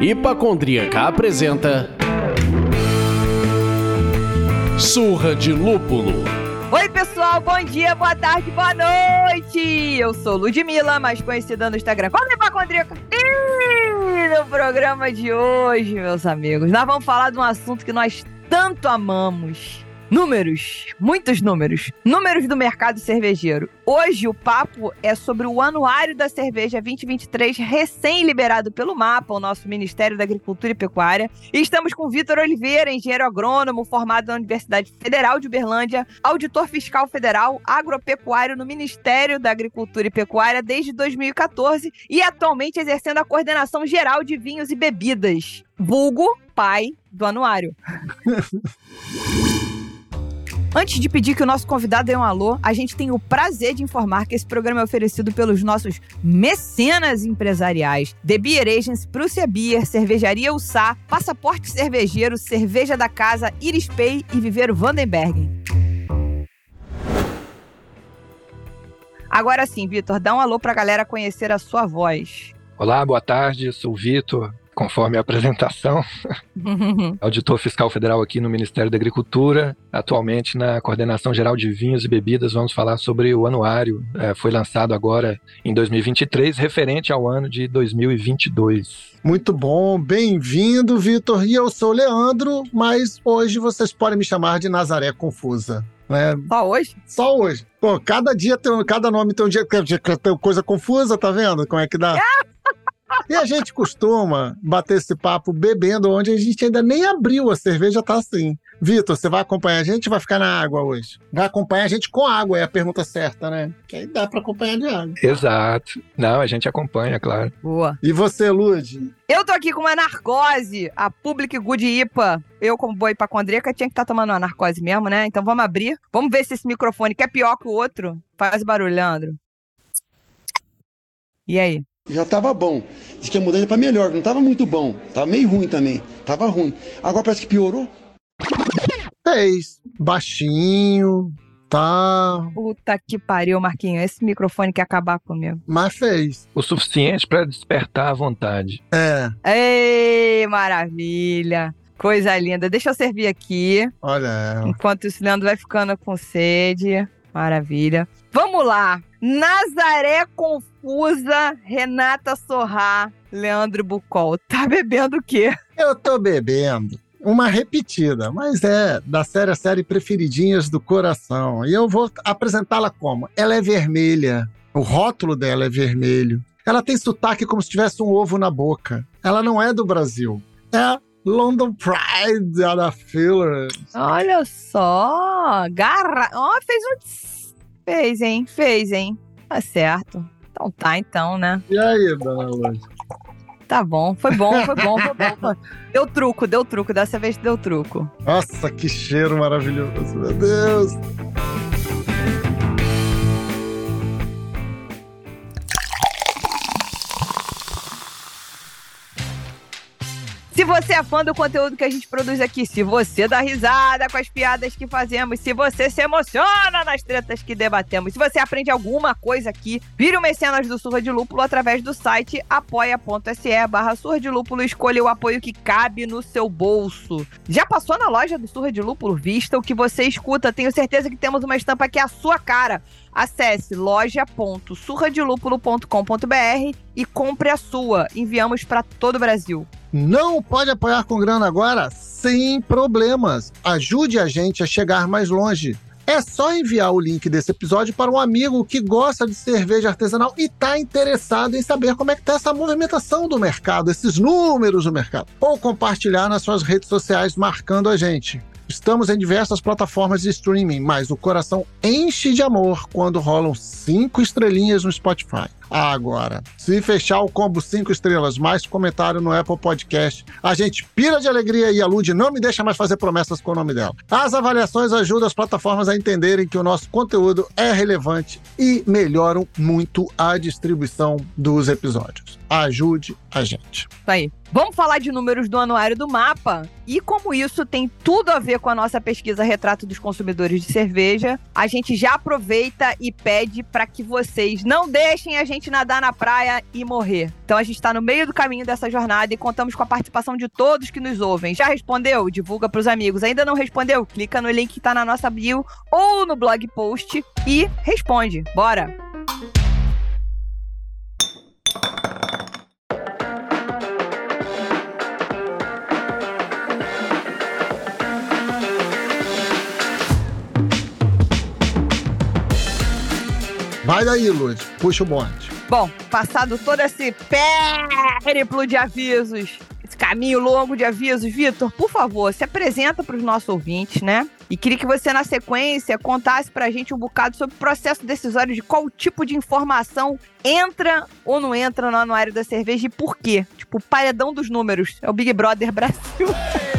Hipacondríaca apresenta Surra de Lúpulo. Oi, pessoal, bom dia, boa tarde, boa noite! Eu sou Ludmilla, mais conhecida no Instagram como Hipacondríaca. E no programa de hoje, meus amigos, nós vamos falar de um assunto que nós tanto amamos Números, muitos números. Números do mercado cervejeiro. Hoje o papo é sobre o Anuário da Cerveja 2023, recém-liberado pelo MAPA, o nosso Ministério da Agricultura e Pecuária. E estamos com Vitor Oliveira, engenheiro agrônomo, formado na Universidade Federal de Uberlândia, auditor fiscal federal, agropecuário no Ministério da Agricultura e Pecuária desde 2014 e atualmente exercendo a coordenação geral de vinhos e bebidas. Vulgo pai do anuário. Antes de pedir que o nosso convidado dê um alô, a gente tem o prazer de informar que esse programa é oferecido pelos nossos mecenas empresariais. The Beer Agents, Prússia Beer, Cervejaria Ussá, Passaporte Cervejeiro, Cerveja da Casa, Iris Pay e Viveiro Vandenberg. Agora sim, Vitor, dá um alô pra galera conhecer a sua voz. Olá, boa tarde, sou o Vitor, conforme a apresentação, auditor fiscal federal aqui no Ministério da Agricultura, atualmente na Coordenação Geral de Vinhos e Bebidas. Vamos falar sobre o anuário, é, foi lançado agora em 2023, referente ao ano de 2022. Muito bom, bem-vindo, Vitor. E eu sou o Leandro, mas hoje vocês podem me chamar de Nazaré Confusa. Né? Só hoje? Só hoje. Pô, cada dia tem, cada nome tem um dia que tem coisa confusa, tá vendo? Como é que dá? E a gente costuma bater esse papo bebendo, onde a gente ainda nem abriu a cerveja, tá assim. Vitor, você vai acompanhar a gente vai ficar na água hoje? Vai acompanhar a gente com água, é a pergunta certa, né? Que aí dá pra acompanhar de água. Exato. Não, a gente acompanha, claro. Boa. E você, Lud? Eu tô aqui com uma narcose, a Public Good IPA. Eu, como boi hipacondríaca, tinha que estar tá tomando uma narcose mesmo, né? Então vamos abrir. Vamos ver se esse microfone, que é pior que o outro, faz barulho, Leandro. E aí? Já estava bom. Diz que a mudança para melhor, não estava muito bom. Tava meio ruim também. Tava ruim. Agora parece que piorou. Fez. Baixinho, tá. Puta que pariu, Marquinho. Esse microfone quer acabar comigo. Mas fez. O suficiente para despertar a vontade. É. Ei, maravilha. Coisa linda. Deixa eu servir aqui. Olha. Enquanto o Leandro vai ficando com sede. Maravilha. Vamos lá. Nazaré Confusa, Renata Sorrá, Leandro Bucol. Tá bebendo o quê? Eu tô bebendo uma repetida, mas é da série a série preferidinhas do coração. E eu vou apresentá-la como? Ela é vermelha. O rótulo dela é vermelho. Ela tem sotaque como se tivesse um ovo na boca. Ela não é do Brasil. É London Pride da Filler. Olha só, garra. Ó, oh, fez um Fez, hein? Fez, hein? Tá certo. Então tá, então, né? E aí, dona Luz? Tá bom, foi bom, foi bom, foi bom. Deu truco, deu truco. Dessa vez deu truco. Nossa, que cheiro maravilhoso, meu Deus. Se você é fã do conteúdo que a gente produz aqui, se você dá risada com as piadas que fazemos, se você se emociona nas tretas que debatemos, se você aprende alguma coisa aqui, vire o mecenas do Surra de Lúpulo através do site apoia.se barra Surra de Lúpulo escolha o apoio que cabe no seu bolso. Já passou na loja do Surra de Lúpulo? Vista o que você escuta. Tenho certeza que temos uma estampa que é a sua cara. Acesse loja.surradilúpulo.com.br e compre a sua. Enviamos para todo o Brasil. Não pode apoiar com grana agora? Sem problemas. Ajude a gente a chegar mais longe. É só enviar o link desse episódio para um amigo que gosta de cerveja artesanal e está interessado em saber como é que está essa movimentação do mercado, esses números do mercado. Ou compartilhar nas suas redes sociais marcando a gente. Estamos em diversas plataformas de streaming, mas o coração enche de amor quando rolam cinco estrelinhas no Spotify. Agora, se fechar o combo 5 estrelas mais comentário no Apple Podcast, a gente pira de alegria e a Lud não me deixa mais fazer promessas com o nome dela. As avaliações ajudam as plataformas a entenderem que o nosso conteúdo é relevante e melhoram muito a distribuição dos episódios. Ajude a gente. Isso aí. Vamos falar de números do anuário do mapa e como isso tem tudo a ver com a nossa pesquisa Retrato dos Consumidores de Cerveja, a gente já aproveita e pede para que vocês não deixem a gente nadar na praia e morrer. Então a gente está no meio do caminho dessa jornada e contamos com a participação de todos que nos ouvem. Já respondeu? Divulga para os amigos. Ainda não respondeu? Clica no link que está na nossa bio ou no blog post e responde. Bora! Vai daí, Lud. Puxa o bonde. Bom, passado todo esse périplo de avisos, esse caminho longo de avisos, Vitor, por favor, se apresenta para os nossos ouvintes, né? E queria que você, na sequência, contasse pra gente um bocado sobre o processo decisório de qual tipo de informação entra ou não entra no anuário da cerveja e por quê. Tipo, o paredão dos números. É o Big Brother Brasil.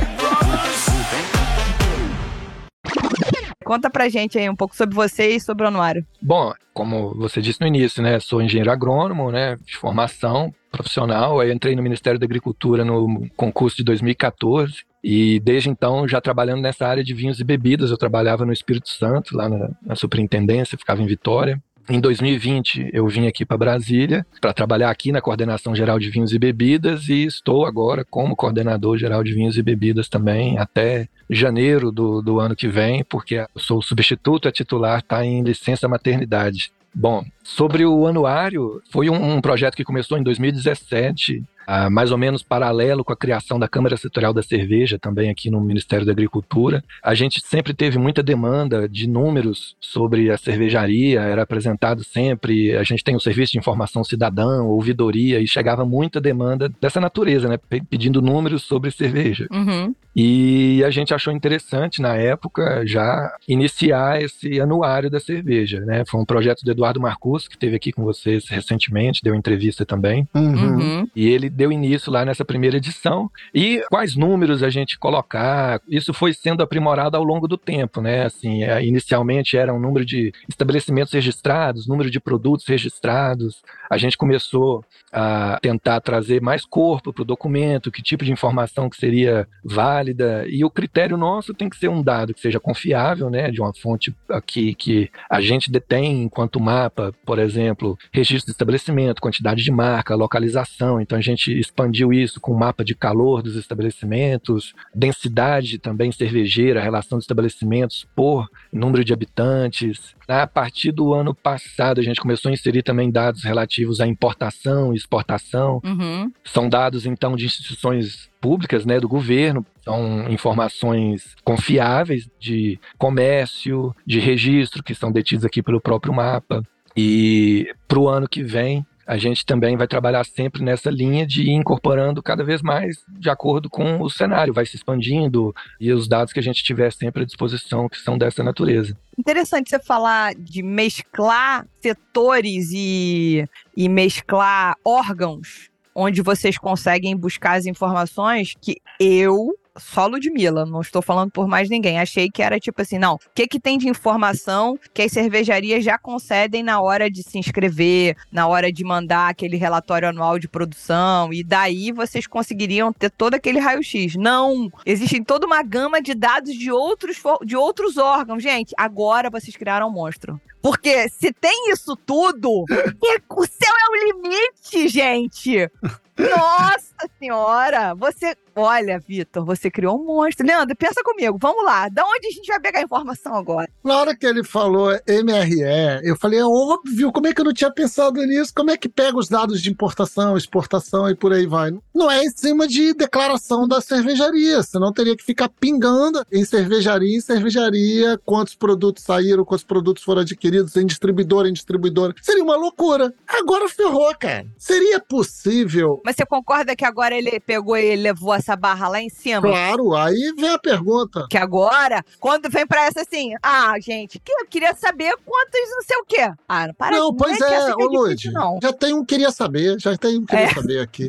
Conta pra gente aí um pouco sobre você e sobre o anuário. Bom, como você disse no início, né, sou engenheiro agrônomo, né, de formação profissional. Aí entrei no Ministério da Agricultura no concurso de 2014 e desde então já trabalhando nessa área de vinhos e bebidas. Eu trabalhava no Espírito Santo, lá na, na superintendência, ficava em Vitória. Em 2020, eu vim aqui para Brasília para trabalhar aqui na Coordenação Geral de Vinhos e Bebidas e estou agora como coordenador geral de vinhos e bebidas também até janeiro do, do ano que vem, porque sou substituto, a titular está em licença maternidade. Bom, sobre o anuário, foi um, um projeto que começou em 2017 ah, mais ou menos paralelo com a criação da Câmara Setorial da Cerveja, também aqui no Ministério da Agricultura. A gente sempre teve muita demanda de números sobre a cervejaria, era apresentado sempre, a gente tem o Serviço de Informação Cidadã, ouvidoria, e chegava muita demanda dessa natureza, né? Pedindo números sobre cerveja. Uhum. E a gente achou interessante, na época, já iniciar esse anuário da cerveja, né? Foi um projeto do Eduardo Marcus, que esteve aqui com vocês recentemente, deu entrevista também. Uhum. Uhum. E ele deu início lá nessa primeira edição. E quais números a gente colocar, isso foi sendo aprimorado ao longo do tempo, né? Assim, é, inicialmente era um número de estabelecimentos registrados, número de produtos registrados. A gente começou a tentar trazer mais corpo para o documento, que tipo de informação que seria válida válida e o critério nosso tem que ser um dado que seja confiável, né, de uma fonte aqui que a gente detém enquanto mapa, por exemplo, registro de estabelecimento, quantidade de marca, localização. Então a gente expandiu isso com o mapa de calor dos estabelecimentos, densidade também cervejeira, relação de estabelecimentos por número de habitantes. A partir do ano passado a gente começou a inserir também dados relativos à importação e exportação. Uhum. São dados então de instituições públicas, né, do governo, são informações confiáveis de comércio, de registro, que são detidos aqui pelo próprio mapa. E para o ano que vem, a gente também vai trabalhar sempre nessa linha de ir incorporando cada vez mais de acordo com o cenário, vai se expandindo e os dados que a gente tiver sempre à disposição, que são dessa natureza. Interessante você falar de mesclar setores e, e mesclar órgãos onde vocês conseguem buscar as informações que eu só Ludmilla, não estou falando por mais ninguém. Achei que era tipo assim, não, o que, que tem de informação que as cervejarias já concedem na hora de se inscrever, na hora de mandar aquele relatório anual de produção, e daí vocês conseguiriam ter todo aquele raio-x. Não! Existe toda uma gama de dados de outros, de outros órgãos. Gente, agora vocês criaram um monstro. Porque se tem isso tudo, o céu é o limite, gente! Nossa senhora! Você. Olha, Vitor, você criou um monstro. Leandro, pensa comigo. Vamos lá. Da onde a gente vai pegar a informação agora? Na hora que ele falou MRE, eu falei, é óbvio, como é que eu não tinha pensado nisso? Como é que pega os dados de importação, exportação e por aí vai? Não é em cima de declaração da cervejaria, senão teria que ficar pingando em cervejaria em cervejaria quantos produtos saíram, quantos produtos foram adquiridos em distribuidor em distribuidor. Seria uma loucura. Agora ferrou, cara. Seria possível Mas você concorda que agora ele pegou e levou a essa barra lá em cima? Claro, aí vem a pergunta. Que agora, quando vem pra essa assim, ah, gente, que eu queria saber quantos não sei o quê. Ah, não para não, pois é, ô é Lud, não. já tem um queria saber, já tem um queria É. saber aqui.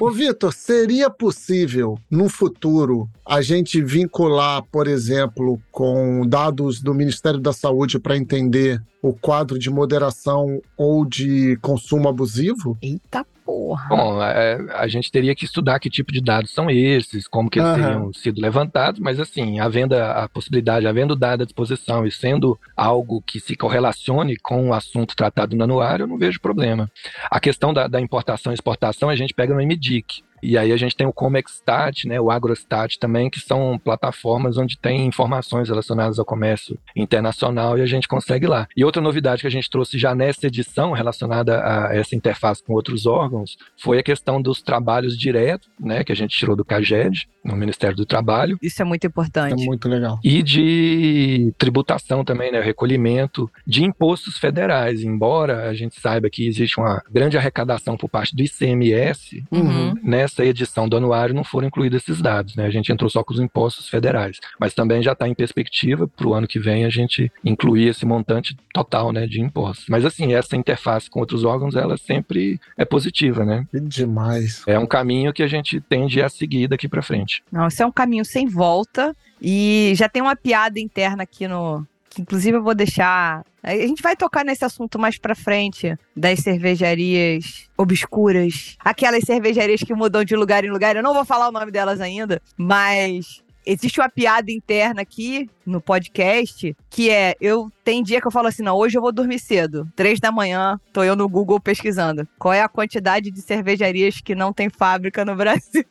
ô Vitor, seria possível no futuro a gente vincular, por exemplo, com dados do Ministério da Saúde para entender o quadro de moderação ou de consumo abusivo? Eita porra. Bom, é, a gente teria que estudar que tipo de dados são esses, como que eles Aham. teriam sido levantados, mas assim, havendo a a possibilidade, havendo dado à disposição e sendo algo que se correlacione com o assunto tratado no anuário, eu não vejo problema. A questão da, da importação e exportação a gente pega no MDIC. E aí a gente tem o Comexstat, né, o Agrostat também, que são plataformas onde tem informações relacionadas ao comércio internacional e a gente consegue lá. E outra novidade que a gente trouxe já nessa edição relacionada a essa interface com outros órgãos foi a questão dos trabalhos diretos, né, que a gente tirou do CAGED, no Ministério do Trabalho, Isso é muito É importante. muito legal. e de tributação também, né, recolhimento de impostos federais. Embora a gente saiba que existe uma grande arrecadação por parte do ICMS, Uhum. Nessa edição do anuário não foram incluídos esses dados, né? A gente entrou só com os impostos federais, mas também já está em perspectiva para o ano que vem a gente incluir esse montante total, né, de impostos. Mas assim, essa interface com outros órgãos, ela sempre é positiva, né? Que demais. É um caminho que a gente tende a seguir daqui para frente. Não, isso é um caminho sem volta. E já tem uma piada interna aqui no. Que inclusive eu vou deixar. A gente vai tocar nesse assunto mais pra frente das cervejarias obscuras. Aquelas cervejarias que mudam de lugar em lugar. Eu não vou falar o nome delas ainda, mas. Existe uma piada interna aqui no podcast que é: eu tem dia que eu falo assim, não, hoje eu vou dormir cedo. Três da manhã, tô eu no Google pesquisando. Qual é a quantidade de cervejarias que não tem fábrica no Brasil?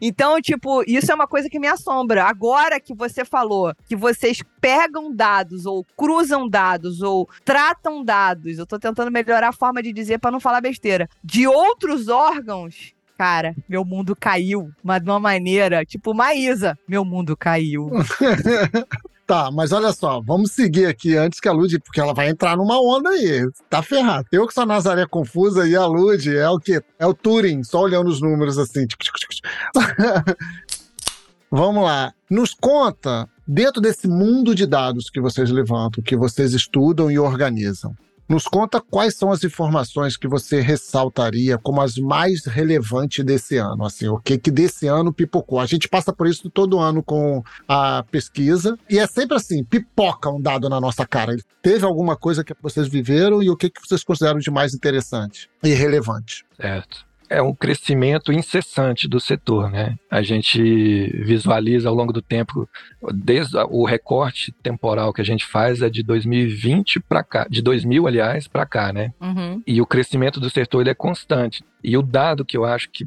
Então, tipo, isso é uma coisa que me assombra. Agora que você falou que vocês pegam dados ou cruzam dados ou tratam dados, eu tô tentando melhorar a forma de dizer pra não falar besteira, de outros órgãos. Cara, meu mundo caiu, mas de uma maneira, tipo, Maísa, meu mundo caiu. Tá, mas olha só, vamos seguir aqui antes que a Lud, porque ela vai entrar numa onda aí. Tá ferrado. Eu que sou a Nazaré confusa e a Lud é o quê? É o Turing, só olhando os números assim. vamos lá. Nos conta, dentro desse mundo de dados que vocês levantam, que vocês estudam e organizam, nos conta quais são as informações que você ressaltaria como as mais relevantes desse ano, assim, o que que desse ano pipocou. A gente passa por isso todo ano com a pesquisa e é sempre assim, pipoca um dado na nossa cara. Teve alguma coisa que vocês viveram e o que que vocês consideram de mais interessante e relevante? Certo. É um crescimento incessante do setor, né? A gente visualiza ao longo do tempo, desde o recorte temporal que a gente faz é de 2020 para cá, de 2000, aliás, para cá, né? Uhum. E o crescimento do setor ele é constante. E o dado que eu acho que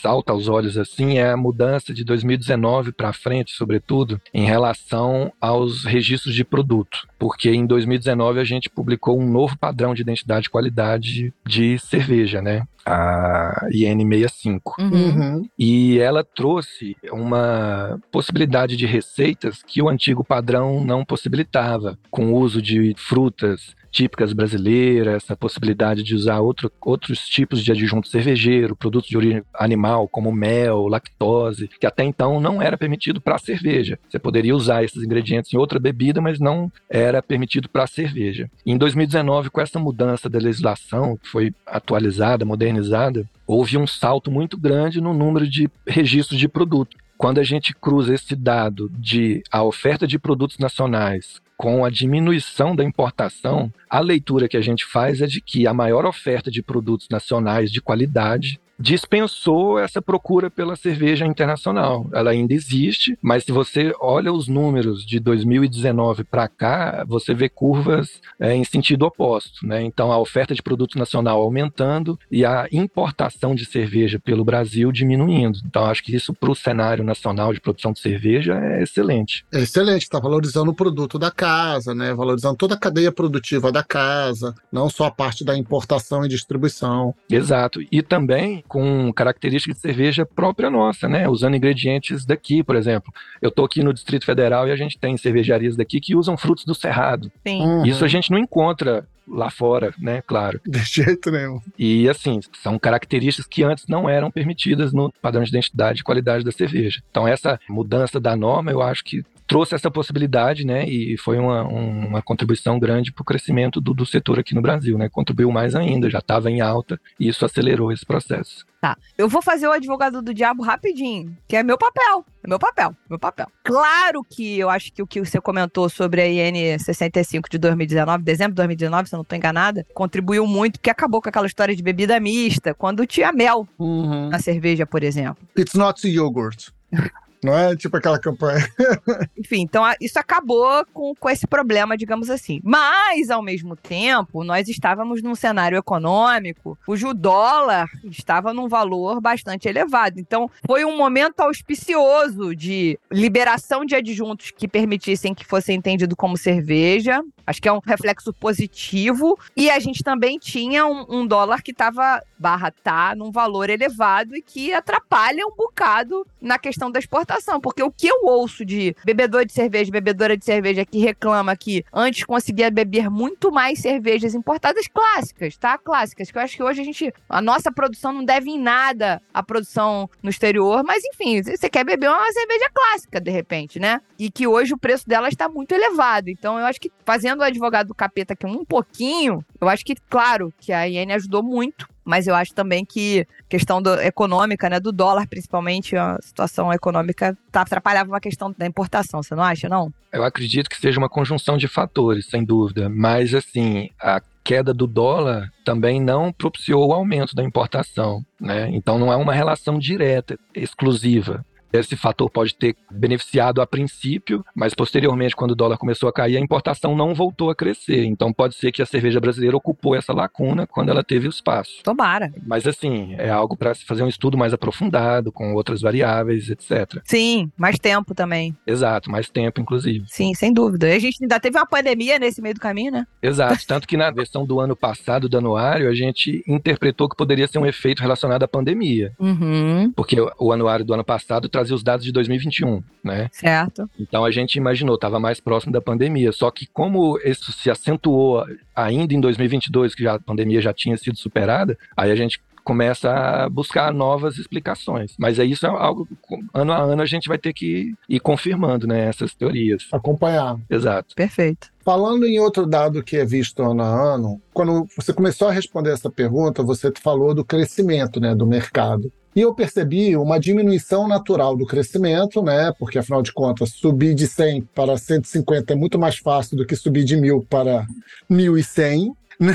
salta aos olhos assim é a mudança de 2019 para frente, sobretudo, em relação aos registros de produto. Porque em 2019 a gente publicou um novo padrão de identidade e qualidade de cerveja, né? A IN65. Uhum. E ela trouxe uma possibilidade de receitas que o antigo padrão não possibilitava, com o uso de frutas típicas brasileiras, essa possibilidade de usar outro, outros tipos de adjunto cervejeiro, produtos de origem animal, como mel, lactose, que até então não era permitido para cerveja. Você poderia usar esses ingredientes em outra bebida, mas não era permitido para cerveja. Em 2019, com essa mudança da legislação, que foi atualizada, modernizada, houve um salto muito grande no número de registros de produto. Quando a gente cruza esse dado de a oferta de produtos nacionais com a diminuição da importação, a leitura que a gente faz é de que a maior oferta de produtos nacionais de qualidade dispensou essa procura pela cerveja internacional. Ela ainda existe, mas se você olha os números de 2019 para cá, você vê curvas é, em sentido oposto. Né? Então, a oferta de produto nacional aumentando e a importação de cerveja pelo Brasil diminuindo. Então, acho que isso para o cenário nacional de produção de cerveja é excelente. É excelente, está valorizando o produto da casa, né? Valorizando toda a cadeia produtiva da casa, não só a parte da importação e distribuição. Exato. E também com características de cerveja própria nossa, né? Usando ingredientes daqui, por exemplo. Eu tô aqui no Distrito Federal e a gente tem cervejarias daqui que usam frutos do cerrado. Sim. Uhum. Isso a gente não encontra lá fora, né? Claro. De jeito nenhum. E assim, são características que antes não eram permitidas no padrão de identidade e qualidade da cerveja. Então, essa mudança da norma, eu acho que trouxe essa possibilidade, né? E foi uma, uma contribuição grande para o crescimento do, do setor aqui no Brasil, né? Contribuiu mais ainda, já estava em alta e isso acelerou esse processo. Tá. Eu vou fazer o advogado do diabo rapidinho, que é meu papel. É meu papel, meu papel. Claro que eu acho que o que você comentou sobre a IN 65 de 2019, dezembro de 2019, se eu não estou enganada, contribuiu muito, porque acabou com aquela história de bebida mista, quando tinha mel Uhum. na cerveja, por exemplo. It's not yogurt. Não é tipo aquela campanha. Enfim, então isso acabou com, com esse problema, digamos assim. Mas, ao mesmo tempo, nós estávamos num cenário econômico cujo dólar estava num valor bastante elevado. Então, foi um momento auspicioso de liberação de adjuntos que permitissem que fosse entendido como cerveja. Acho que é um reflexo positivo. E a gente também tinha um, um dólar que estava, barra tá, num valor elevado e que atrapalha um bocado na questão da exportação. Porque o que eu ouço de bebedor de cerveja, bebedora de cerveja que reclama que antes conseguia beber muito mais cervejas importadas clássicas, tá? Clássicas, que eu acho que hoje a gente, a nossa produção não deve em nada à produção no exterior, mas enfim, você quer beber uma cerveja clássica de repente, né? E que hoje o preço dela está muito elevado. Então eu acho que fazendo o advogado do capeta aqui um pouquinho, eu acho que, claro, que a IN ajudou muito, mas eu acho também que questão do- econômica, né, do dólar principalmente, a situação econômica tá, atrapalhava uma questão da importação, você não acha, não? Eu acredito que seja uma conjunção de fatores, sem dúvida. Mas, assim, a queda do dólar também não propiciou o aumento da importação, né? Então, não é uma relação direta, exclusiva. Esse fator pode ter beneficiado a princípio, mas posteriormente, quando o dólar começou a cair, a importação não voltou a crescer. Então, pode ser que a cerveja brasileira ocupou essa lacuna quando ela teve o espaço. Tomara. Mas, assim, é algo para se fazer um estudo mais aprofundado, com outras variáveis, etc. Sim, mais tempo também. Exato, mais tempo, inclusive. Sim, sem dúvida. E a gente ainda teve uma pandemia nesse meio do caminho, né? Exato, tanto que na versão do ano passado do anuário, a gente interpretou que poderia ser um efeito relacionado à pandemia, Uhum, porque o- o anuário do ano passado trazia os dados de 2021, né? certo. Então a gente imaginou, estava mais próximo da pandemia, só que como isso se acentuou ainda em 2022, que já, a pandemia já tinha sido superada, aí a gente começa a buscar novas explicações. Mas é isso é algo, ano a ano a gente vai ter que ir confirmando, né, essas teorias. Acompanhar. Exato. Perfeito. Falando em outro dado que é visto ano a ano, quando você começou a responder essa pergunta, você falou do crescimento né, do mercado. E eu percebi uma diminuição natural do crescimento, né? Porque, afinal de contas, subir de 100 para 150 é muito mais fácil do que subir de 1.000 para 1.100, né?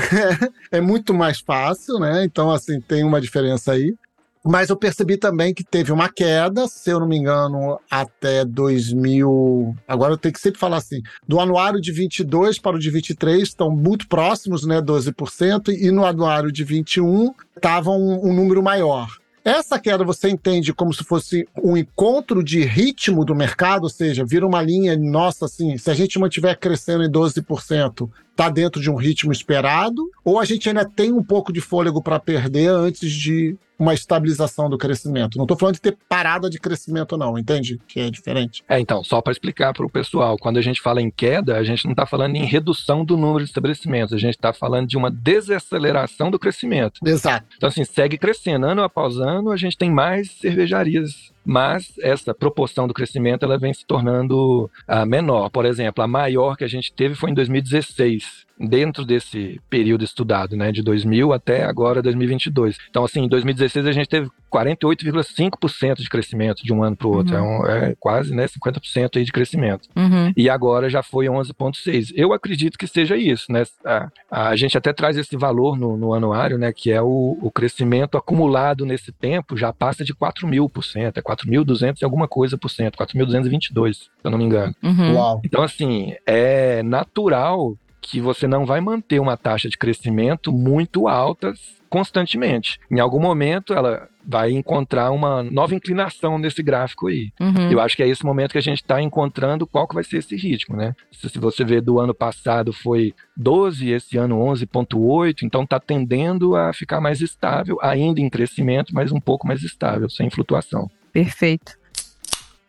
É muito mais fácil, né? Então, assim, tem uma diferença aí. Mas eu percebi também que teve uma queda, se eu não me engano, até 2000. Agora eu tenho que sempre falar assim: do anuário de 22 para o de 23 estão muito próximos, né, 12%, e no anuário de 21 estava um, um número maior. Essa queda você entende como se fosse um encontro de ritmo do mercado, ou seja, vira uma linha, nossa, assim, se a gente mantiver crescendo em 12%, está dentro de um ritmo esperado, ou a gente ainda tem um pouco de fôlego para perder antes de uma estabilização do crescimento. Não estou falando de ter parada de crescimento, não, entende? Que é diferente. É, então, só para explicar para o pessoal, quando a gente fala em queda, a gente não está falando em redução do número de estabelecimentos, a gente está falando de uma desaceleração do crescimento. Exato. Então, assim, segue crescendo. Ano após ano, a gente tem mais cervejarias, mas essa proporção do crescimento ela vem se tornando ah, menor. Por exemplo, a maior que a gente teve foi em 2016. Dentro desse período estudado, né, de 2000 até agora 2022. Então, assim, em 2016 a gente teve 48,5% de crescimento de um ano para o outro. Uhum. É, um- é quase, né, 50% aí de crescimento Uhum. e agora já foi 11,6. Eu acredito que seja isso, né? A, a gente até traz esse valor no, no anuário, né? Que é o, o crescimento acumulado nesse tempo já passa de 4 mil por cento, é 4.200 e alguma coisa por cento, 4.222, se eu não me engano. Uhum. Uau. Então, assim, é natural que você não vai manter uma taxa de crescimento muito alta constantemente. Em algum momento, ela vai encontrar uma nova inclinação nesse gráfico aí. Uhum. Eu acho que é esse momento que a gente está encontrando qual que vai ser esse ritmo, né? Se, se você vê do ano passado foi 12, esse ano 11.8, então está tendendo a ficar mais estável, ainda em crescimento, mas um pouco mais estável, sem flutuação. Perfeito.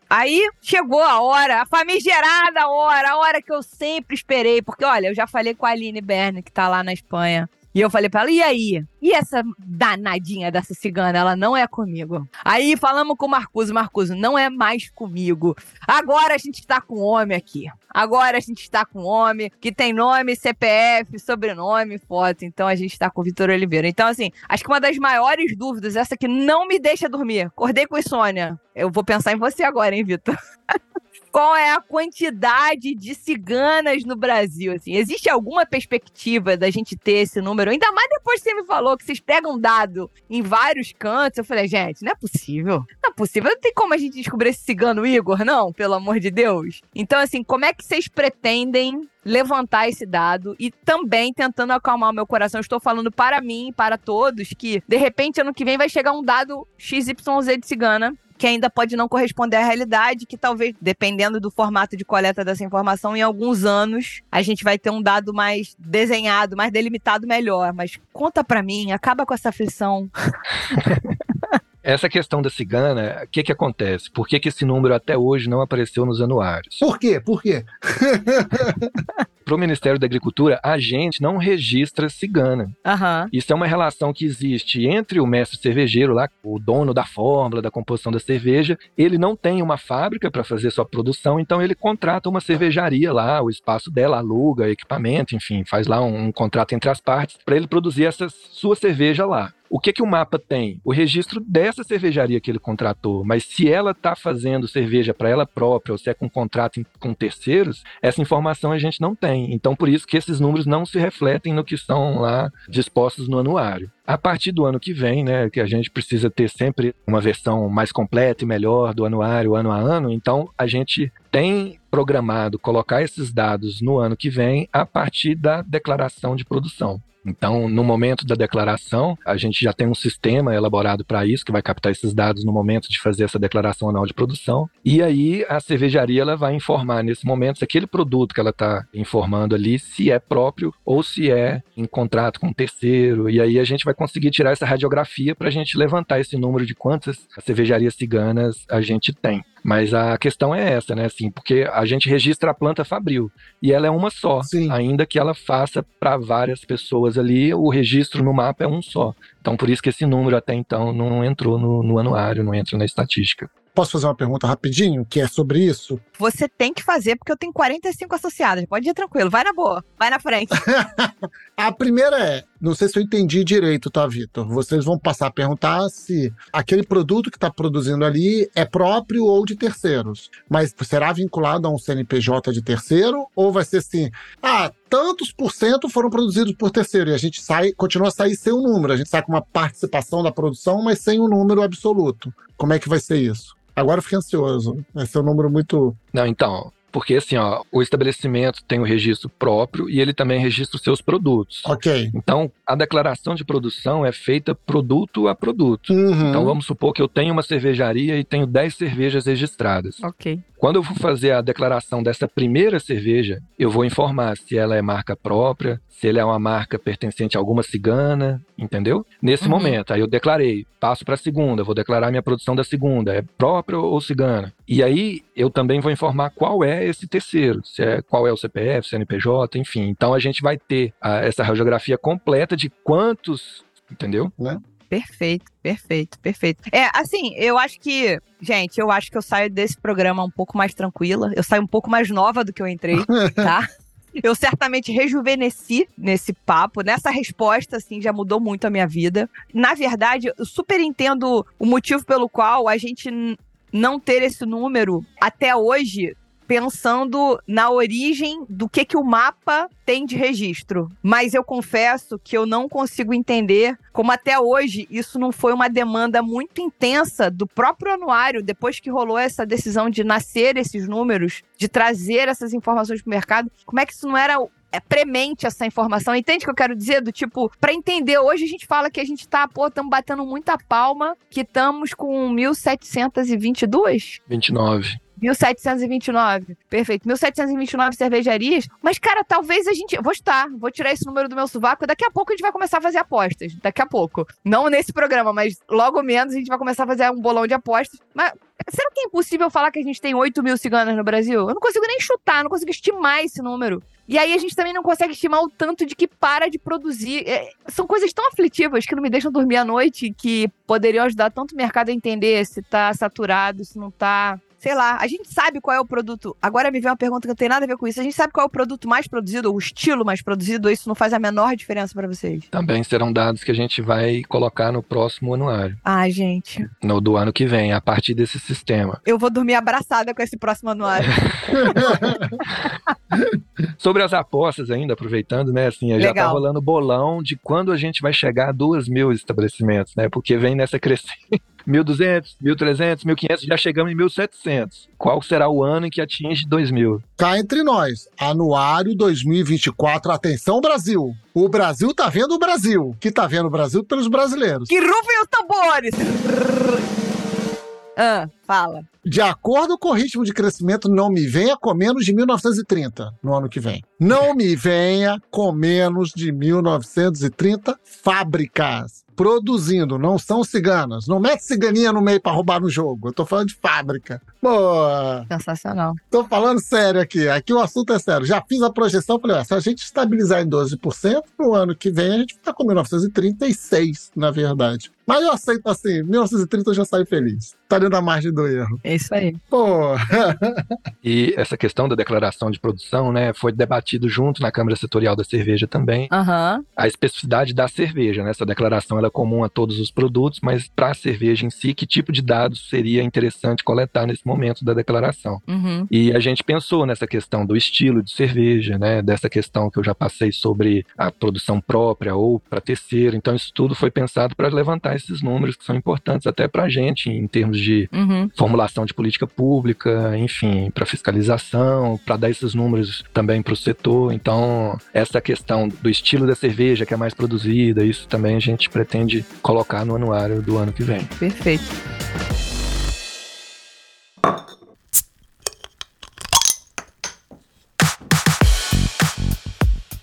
Aí chegou a hora, a famigerada hora, a hora que eu sempre esperei. Porque, olha, eu já falei com a Aline Berne, que tá lá na Espanha. E eu falei pra ela, e aí? E essa danadinha dessa cigana? Ela não é comigo. Aí falamos com o Marcuso, Marcuso, não é mais comigo. Agora a gente tá com homem aqui. Agora a gente está com homem que tem nome, CPF, sobrenome, foto. Então a gente está com o Vitor Oliveira. Então, assim, acho que uma das maiores dúvidas, essa que não me deixa dormir. Acordei com insônia. Eu vou pensar em você agora, hein, Vitor? qual é a quantidade de ciganas no Brasil? Assim, existe alguma perspectiva da gente ter esse número? Ainda mais depois que você me falou que vocês pegam dado em vários cantos. Eu falei, gente, não é possível. Não é possível. Não tem como a gente descobrir esse cigano Igor, não, pelo amor de Deus. Então, assim, como é que vocês pretendem levantar esse dado e também tentando acalmar o meu coração. Estou falando para mim, para todos, que de repente ano que vem vai chegar um dado XYZ de cigana que ainda pode não corresponder à realidade, que talvez, dependendo do formato de coleta dessa informação, em alguns anos a gente vai ter um dado mais desenhado, mais delimitado melhor. Mas conta para mim, acaba com essa aflição. Essa questão da cigana, o que que acontece? Por que, que esse número até hoje não apareceu nos anuários? Por quê? Por quê? Para o Ministério da Agricultura, a gente não registra cigana. Uhum. Isso é uma relação que existe entre o mestre cervejeiro, lá, o dono da fórmula, da composição da cerveja. Ele não tem uma fábrica para fazer sua produção, então ele contrata uma cervejaria lá, o espaço dela aluga equipamento, enfim, faz lá um, um contrato entre as partes para ele produzir essa sua cerveja lá. O que que o mapa tem? O registro dessa cervejaria que ele contratou, mas se ela está fazendo cerveja para ela própria ou se é com contrato com terceiros, essa informação a gente não tem. Então por isso que esses números não se refletem no que estão lá dispostos no anuário. A partir do ano que vem, né, que a gente precisa ter sempre uma versão mais completa e melhor do anuário ano a ano, então a gente tem programado colocar esses dados no ano que vem a partir da declaração de produção. Então, no momento da declaração, a gente já tem um sistema elaborado para isso, que vai captar esses dados no momento de fazer essa declaração anual de produção. E aí, a cervejaria ela vai informar nesse momento se aquele produto que ela está informando ali, se é próprio ou se é em contrato com um terceiro. E aí, a gente vai conseguir tirar essa radiografia para a gente levantar esse número de quantas cervejarias ciganas a gente tem. Mas a questão é essa, né? Assim, porque a gente registra a planta fabril e ela é uma só, Sim. ainda que ela faça para várias pessoas ali, o registro no mapa é um só. Então, por isso que esse número até então não entrou no, no anuário, não entra na estatística. Posso fazer uma pergunta rapidinho, que é sobre isso? Você tem que fazer, porque eu tenho 45 associadas. Pode ir tranquilo, vai na boa, vai na frente. a primeira é, não sei se eu entendi direito, tá, Vitor? Vocês vão passar a perguntar se aquele produto que está produzindo ali é próprio ou de terceiros. Mas será vinculado a um CNPJ de terceiro? Ou vai ser assim, ah, tantos por cento foram produzidos por terceiro e a gente sai, continua a sair sem o número. A gente sai com uma participação da produção, mas sem o um número absoluto. Como é que vai ser isso? Agora eu fiquei ansioso. Vai ser um número muito. Não, então, porque assim, ó, o estabelecimento tem o registro próprio e ele também registra os seus produtos. Ok. Então, a declaração de produção é feita produto a produto. Uhum. Então, vamos supor que eu tenho uma cervejaria e tenho 10 cervejas registradas. ok. Quando eu for fazer a declaração dessa primeira cerveja, eu vou informar se ela é marca própria, se ela é uma marca pertencente a alguma cigana, entendeu? Nesse Uhum. momento, aí eu declarei, passo para a segunda, vou declarar minha produção da segunda, é própria ou cigana. E aí eu também vou informar qual é esse terceiro, se é, qual é o CPF, CNPJ, enfim. Então a gente vai ter ah, essa radiografia completa de quantos, entendeu? Perfeito, perfeito, perfeito. É, assim, eu acho que, gente, eu acho que eu saio desse programa um pouco mais tranquila. Eu saio um pouco mais nova do que eu entrei, tá? Eu certamente rejuvenesci nesse papo, nessa resposta, assim, já mudou muito a minha vida. Na verdade, eu super entendo o motivo pelo qual a gente não ter esse número até hoje, pensando na origem do que, que o mapa tem de registro. Mas eu confesso que eu não consigo entender como até hoje isso não foi uma demanda muito intensa do próprio anuário, depois que rolou essa decisão de nascer esses números, de trazer essas informações para o mercado. Como é que isso não era é premente essa informação. Entende o que eu quero dizer? Do tipo, para entender, hoje a gente fala que a gente tá, pô, estamos batendo muita palma, que estamos com 1722. 29. 1729. Perfeito. 1729 cervejarias. Mas, cara, talvez a gente. Vou estar, vou tirar esse número do meu sovaco. Daqui a pouco a gente vai começar a fazer apostas. Daqui a pouco. Não nesse programa, mas logo menos a gente vai começar a fazer um bolão de apostas. Mas será que é impossível falar que a gente tem 8 mil ciganas no Brasil? Eu não consigo nem chutar, não consigo estimar esse número. E aí a gente também não consegue estimar o tanto de que para de produzir. É, são coisas tão aflitivas que não me deixam dormir à noite, que poderiam ajudar tanto o mercado a entender se tá saturado, se não tá sei lá, a gente sabe qual é o produto. Agora me vem uma pergunta que não tem nada a ver com isso. A gente sabe qual é o produto mais produzido, o estilo mais produzido, ou isso não faz a menor diferença para vocês? Também serão dados que a gente vai colocar no próximo anuário. Ah, gente. No do ano que vem, a partir desse sistema. Eu vou dormir abraçada com esse próximo anuário. Sobre as apostas ainda, aproveitando, né? Assim, já tá rolando bolão de quando a gente vai chegar a duas mil estabelecimentos, né? Porque vem nessa crescente. 1.200, 1.300, 1.500, já chegamos em 1.700. Qual será o ano em que atinge 2.000? Cá entre nós, anuário 2024, atenção Brasil. O Brasil tá vendo o Brasil, que tá vendo o Brasil pelos brasileiros. Que rufem os tambores! Ah, fala. De acordo com o ritmo de crescimento, não me venha com menos de 1930 no ano que vem. Não me venha com menos de 1930 fábricas produzindo, não são ciganas. Não mete ciganinha no meio para roubar no jogo. Eu tô falando de fábrica. Boa! Sensacional. Tô falando sério aqui. Aqui o assunto é sério. Já fiz a projeção, falei, ó, se a gente estabilizar em 12%, no ano que vem a gente fica com 1936, na verdade. Mas eu aceito assim, 1930 eu já saio feliz. Tá dentro da margem do erro. É isso aí. Pô. e essa questão da declaração de produção, né, foi debatido junto na Câmara Setorial da Cerveja também. Uhum. A especificidade da cerveja, né? Essa declaração ela é comum a todos os produtos, mas para a cerveja em si, que tipo de dados seria interessante coletar nesse momento da declaração? Uhum. E a gente pensou nessa questão do estilo de cerveja, né? Dessa questão que eu já passei sobre a produção própria ou para terceiro. Então isso tudo foi pensado para levantar esses números que são importantes até para a gente em termos de uhum. Formulação de política pública, enfim, para fiscalização, para dar esses números também para o setor. Então, essa questão do estilo da cerveja que é mais produzida, isso também a gente pretende colocar no anuário do ano que vem. Perfeito.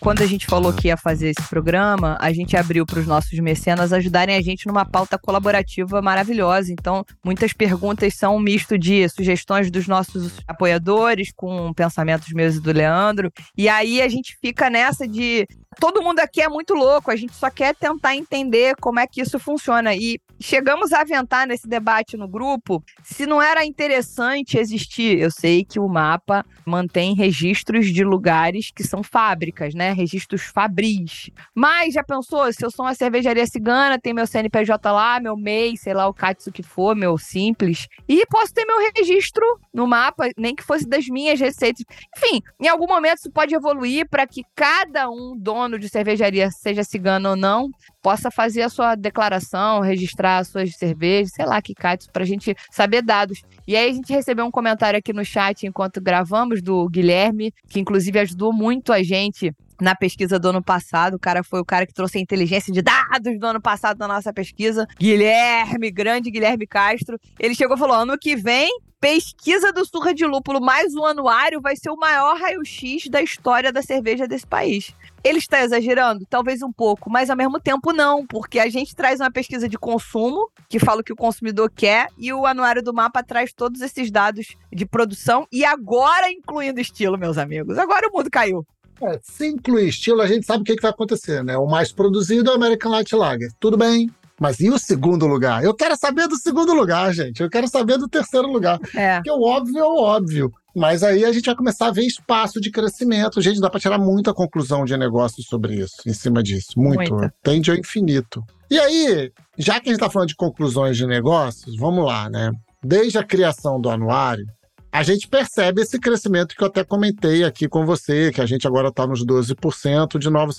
Quando a gente falou que ia fazer esse programa, a gente abriu para os nossos mecenas ajudarem a gente numa pauta colaborativa maravilhosa. Então, muitas perguntas são um misto de sugestões dos nossos apoiadores com pensamentos meus e do Leandro. E aí a gente fica nessa de todo mundo aqui é muito louco, a gente só quer tentar entender como é que isso funciona. E chegamos a aventar nesse debate no grupo se não era interessante existir. Eu sei que o mapa mantém registros de lugares que são fábricas, né? Registros fabris. Mas já pensou, se eu sou uma cervejaria cigana, tem meu CNPJ lá, meu MEI, sei lá o Katsu que for, meu simples, e posso ter meu registro no mapa, nem que fosse das minhas receitas. Enfim, em algum momento isso pode evoluir para que cada um dono dono de cervejaria, seja cigano ou não, possa fazer a sua declaração, registrar as suas cervejas, sei lá que catos, para a gente saber dados. E aí a gente recebeu um comentário aqui no chat enquanto gravamos do Guilherme, que inclusive ajudou muito a gente na pesquisa do ano passado. O cara foi o cara que trouxe a inteligência de dados do ano passado na nossa pesquisa. Guilherme, grande Guilherme Castro. Ele chegou e falou: ano que vem pesquisa do Surra de Lúpulo mais um anuário vai ser o maior raio-x da história da cerveja desse país. Ele está exagerando? Talvez um pouco, mas ao mesmo tempo não, porque a gente traz uma pesquisa de consumo, que fala o que o consumidor quer, e o anuário do mapa traz todos esses dados de produção, e agora incluindo estilo, meus amigos. Agora o mundo caiu. É, se incluir estilo, a gente sabe o que, que vai acontecer, né? O mais produzido é o American Light Lager. Tudo bem, mas e o segundo lugar? Eu quero saber do segundo lugar, gente. Eu quero saber do terceiro lugar. É. Porque o óbvio é o óbvio. Mas aí a gente vai começar a ver espaço de crescimento. Gente, dá para tirar muita conclusão de negócio sobre isso, em cima disso. Muito. Muita. Tende ao infinito. E aí, já que a gente está falando de conclusões de negócios, vamos lá, né? Desde a criação do anuário, a gente percebe esse crescimento que eu até comentei aqui com você, que a gente agora está nos 12% de novas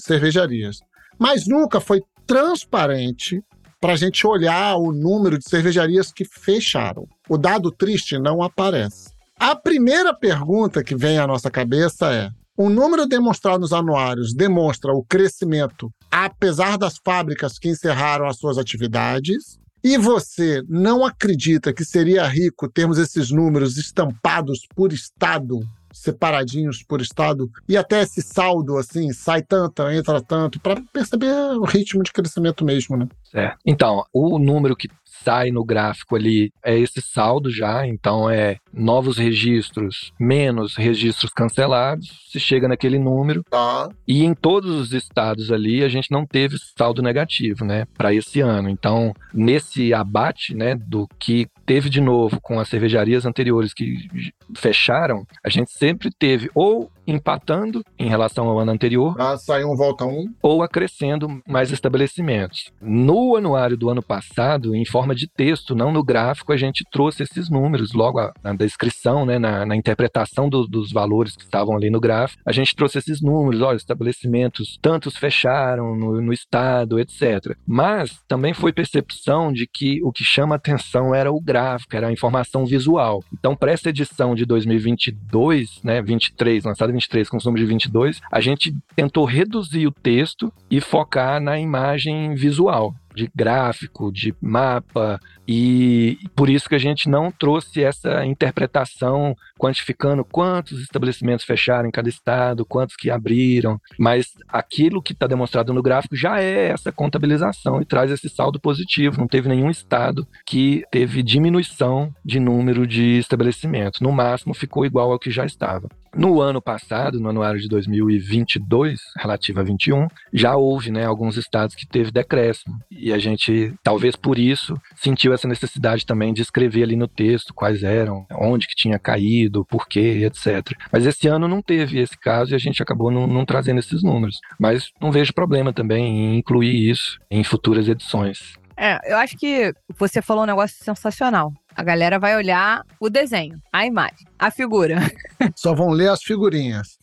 cervejarias. Mas nunca foi transparente para a gente olhar o número de cervejarias que fecharam. O dado triste não aparece. A primeira pergunta que vem à nossa cabeça é: o número demonstrado nos anuários demonstra o crescimento apesar das fábricas que encerraram as suas atividades? E você não acredita que seria rico termos esses números estampados por estado? Separadinhos por estado e até esse saldo assim sai tanto entra tanto para perceber o ritmo de crescimento mesmo né é. Então, o número que sai no gráfico ali é esse saldo já, então é novos registros menos registros cancelados, se chega naquele número. Tá. E em todos os estados ali a gente não teve saldo negativo, né, para esse ano. Então, nesse abate, né, do que teve de novo com as cervejarias anteriores que fecharam, a gente sempre teve ou empatando em relação ao ano anterior. Ah, sai um, volta um. Ou acrescendo mais estabelecimentos. No anuário do ano passado, em forma de texto, não no gráfico, a gente trouxe esses números logo na descrição, né, na, na interpretação do, dos valores que estavam ali no gráfico. A gente trouxe esses números, olha, estabelecimentos, tantos fecharam no, no estado, etc. Mas também foi percepção de que o que chama atenção era o gráfico, era a informação visual. Então, para essa edição de 2022, né, 23, lançada 23 com os números de 22, a gente tentou reduzir o texto e focar na imagem visual de gráfico, de mapa, e por isso que a gente não trouxe essa interpretação quantificando quantos estabelecimentos fecharam em cada estado, quantos que abriram, mas aquilo que está demonstrado no gráfico já é essa contabilização e traz esse saldo positivo. Não teve nenhum estado que teve diminuição de número de estabelecimentos. No máximo, ficou igual ao que já estava. No ano passado, no anuário de 2022, relativo a 21, já houve né, alguns estados que teve decréscimo. E a gente, talvez por isso, sentiu essa necessidade também de escrever ali no texto quais eram, onde que tinha caído, por quê, etc. Mas esse ano não teve esse caso e a gente acabou não, não trazendo esses números. Mas não vejo problema também em incluir isso em futuras edições. É, eu acho que você falou um negócio sensacional. A galera vai olhar o desenho, a imagem, a figura. Só vão ler as figurinhas.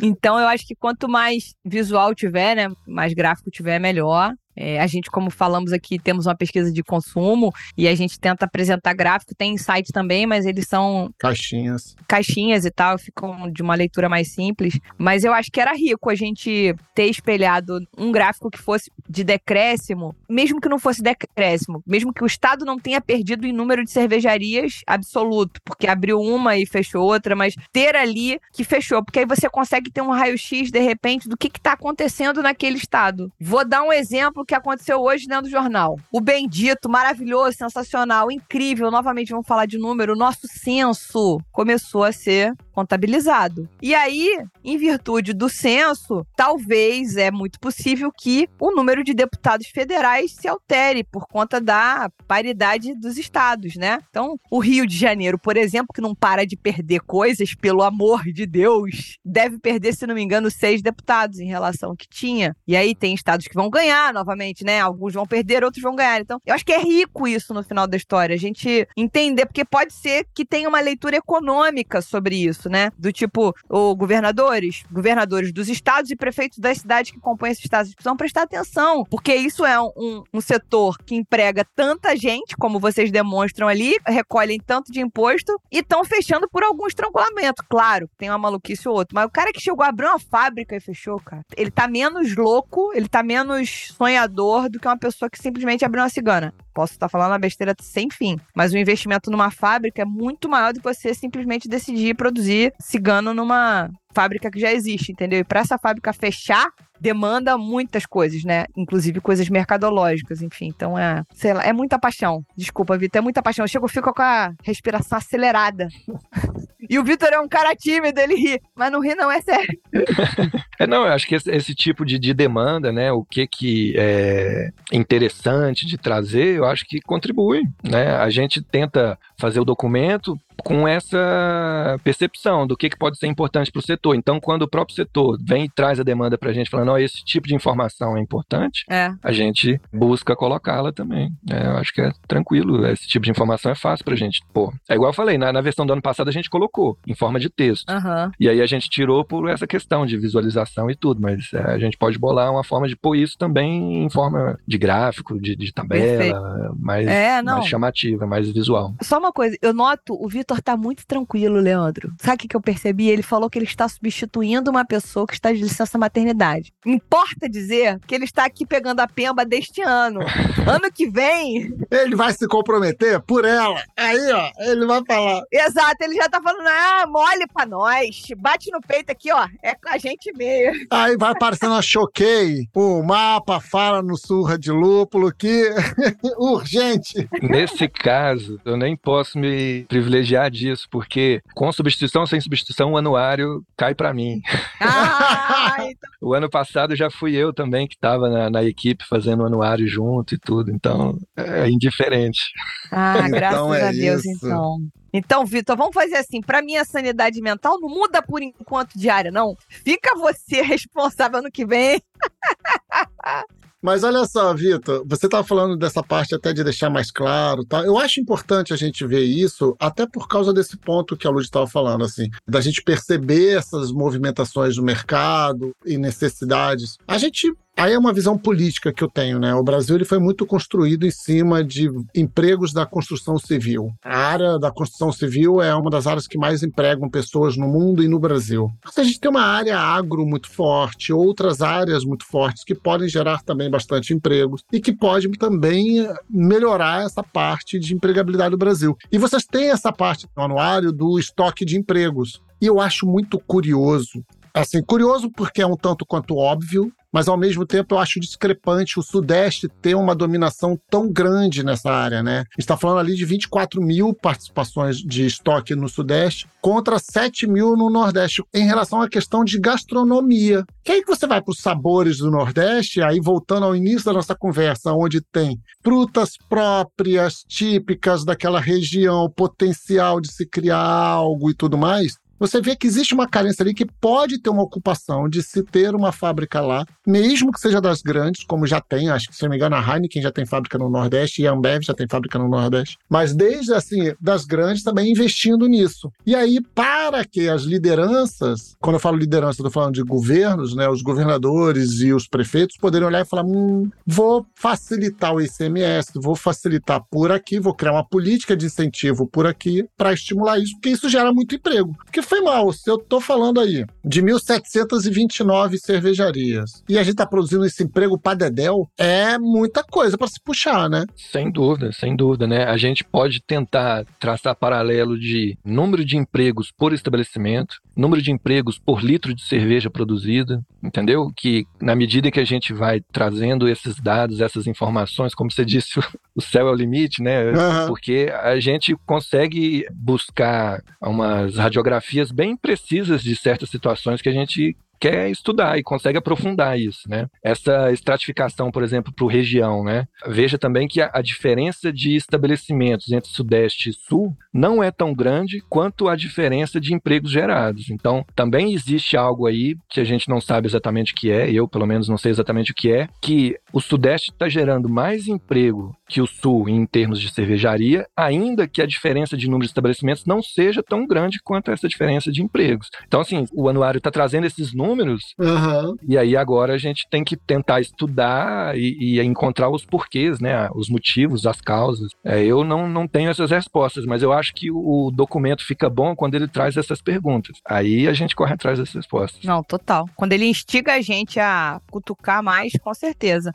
então eu acho que quanto mais visual tiver, né, mais gráfico tiver, melhor. É, a gente, como falamos aqui, temos uma pesquisa de consumo e a gente tenta apresentar gráfico, tem site também, mas eles são. Caixinhas. Caixinhas e tal, ficam de uma leitura mais simples. Mas eu acho que era rico a gente ter espelhado um gráfico que fosse de decréscimo, mesmo que não fosse decréscimo, mesmo que o Estado não tenha perdido em número de cervejarias absoluto, porque abriu uma e fechou outra, mas ter ali que fechou, porque aí você consegue ter um raio-x, de repente, do que está acontecendo naquele Estado. Vou dar um exemplo que aconteceu hoje dentro do jornal. O bendito, maravilhoso, sensacional, incrível, novamente vamos falar de número, o nosso censo começou a ser contabilizado. E aí, em virtude do censo, talvez é muito possível que o número de deputados federais se altere por conta da paridade dos estados, né? Então, o Rio de Janeiro, por exemplo, que não para de perder coisas, pelo amor de Deus, deve perder, se não me engano, seis deputados em relação ao que tinha. E aí tem estados que vão ganhar novamente né? Alguns vão perder, outros vão ganhar. Então, eu acho que é rico isso no final da história, a gente entender, porque pode ser que tenha uma leitura econômica sobre isso, né? Do tipo, o governadores, governadores dos estados e prefeitos das cidades que compõem esses estados precisam prestar atenção, porque isso é um, um setor que emprega tanta gente, como vocês demonstram ali, recolhem tanto de imposto e estão fechando por algum estrangulamento. Claro, tem uma maluquice ou outra, mas o cara que chegou a abrir uma fábrica e fechou, cara, ele tá menos louco, ele tá menos sonhador do que uma pessoa que simplesmente abriu uma cigana. Posso estar falando uma besteira sem fim, mas o investimento numa fábrica é muito maior do que você simplesmente decidir produzir cigano numa fábrica que já existe, entendeu? E para essa fábrica fechar, demanda muitas coisas, né? Inclusive coisas mercadológicas, enfim. Então é, sei lá, é muita paixão. Desculpa, Vitor, é muita paixão. Eu chego, fico com a respiração acelerada. e o Vitor é um cara tímido, ele ri. Mas não ri não, é sério. é, não, eu acho que esse, esse, tipo de, de demanda, né? O que que é interessante de trazer, eu acho que contribui, né? A gente tenta fazer o documento com essa percepção do que, que pode ser importante para o setor. Então, quando o próprio setor vem e traz a demanda para a gente, falando, oh, esse tipo de informação é importante, é. a gente busca colocá-la também. É, eu acho que é tranquilo, esse tipo de informação é fácil para a gente pôr. É igual eu falei, na, na, versão do ano passado a gente colocou em forma de texto. Uhum. E aí a gente tirou por essa questão de visualização e tudo, mas é, a gente pode bolar uma forma de pôr isso também em forma de gráfico, de, de tabela, mais, é, mais chamativa, mais visual. Só uma uma coisa, eu noto, o Vitor tá muito tranquilo, Leandro. Sabe o que, que eu percebi? Ele falou que ele está substituindo uma pessoa que está de licença maternidade. Importa dizer que ele está aqui pegando a pemba deste ano. ano que vem. Ele vai se comprometer por ela. Aí, ó, ele vai falar. Exato, ele já tá falando, ah, mole pra nós. Bate no peito aqui, ó. É com a gente mesmo. Aí vai aparecendo a choquei. O mapa fala no surra de lúpulo que urgente. Nesse caso, eu nem posso me privilegiar disso, porque com substituição ou sem substituição, o anuário cai para mim. Ah, então... O ano passado já fui eu também que estava na, na, equipe fazendo o anuário junto e tudo, então é indiferente. Ah, então graças é a Deus, isso. então. Então, Vitor, vamos fazer assim. Para minha sanidade mental, não muda por enquanto diária, não. Fica você responsável ano que vem. Mas olha só, Vitor, você estava falando dessa parte até de deixar mais claro, tá? Eu acho importante a gente ver isso, até por causa desse ponto que a Lud estava falando, assim, da gente perceber essas movimentações do mercado e necessidades. A gente Aí é uma visão política que eu tenho, né? O Brasil ele foi muito construído em cima de empregos da construção civil. A área da construção civil é uma das áreas que mais empregam pessoas no mundo e no Brasil. Mas a gente tem uma área agro muito forte, outras áreas muito fortes que podem gerar também bastante empregos e que pode também melhorar essa parte de empregabilidade do Brasil. E vocês têm essa parte no anuário do estoque de empregos. E eu acho muito curioso assim, curioso porque é um tanto quanto óbvio, mas ao mesmo tempo eu acho discrepante o Sudeste ter uma dominação tão grande nessa área, né? está falando ali de 24 mil participações de estoque no Sudeste contra 7 mil no Nordeste, em relação à questão de gastronomia. Que aí que você vai para os sabores do Nordeste, aí voltando ao início da nossa conversa, onde tem frutas próprias, típicas daquela região, potencial de se criar algo e tudo mais, você vê que existe uma carência ali que pode ter uma ocupação de se ter uma fábrica lá, mesmo que seja das grandes, como já tem, acho que se não me engano a Heineken já tem fábrica no Nordeste e a Ambev já tem fábrica no Nordeste, mas desde assim, das grandes também investindo nisso. E aí, para que as lideranças, quando eu falo liderança, tô falando de governos, né, os governadores e os prefeitos poderem olhar e falar, hum, vou facilitar o ICMS, vou facilitar por aqui, vou criar uma política de incentivo por aqui para estimular isso, porque isso gera muito emprego. Porque foi mal. Se eu tô falando aí de 1.729 cervejarias e a gente tá produzindo esse emprego para Dedel, é muita coisa para se puxar, né? Sem dúvida, sem dúvida, né? A gente pode tentar traçar paralelo de número de empregos por estabelecimento, número de empregos por litro de cerveja produzida, entendeu? Que na medida que a gente vai trazendo esses dados, essas informações, como você disse, o céu é o limite, né? Uhum. Porque a gente consegue buscar umas radiografias bem precisas de certas situações que a gente quer estudar e consegue aprofundar isso, né? Essa estratificação, por exemplo, para região, né? Veja também que a, a, diferença de estabelecimentos entre Sudeste e Sul não é tão grande quanto a diferença de empregos gerados. Então, também existe algo aí que a gente não sabe exatamente o que é, eu pelo menos não sei exatamente o que é, que o Sudeste está gerando mais emprego que o Sul em termos de cervejaria, ainda que a diferença de número de estabelecimentos não seja tão grande quanto essa diferença de empregos. Então, assim, o anuário está trazendo esses números. Uhum. E aí agora a gente tem que tentar estudar e, e encontrar os porquês, né? Os motivos, as causas. É, eu não, não tenho essas respostas, mas eu acho que o documento fica bom quando ele traz essas perguntas. Aí a gente corre atrás dessas respostas. Não, total. Quando ele instiga a gente a cutucar mais, com certeza.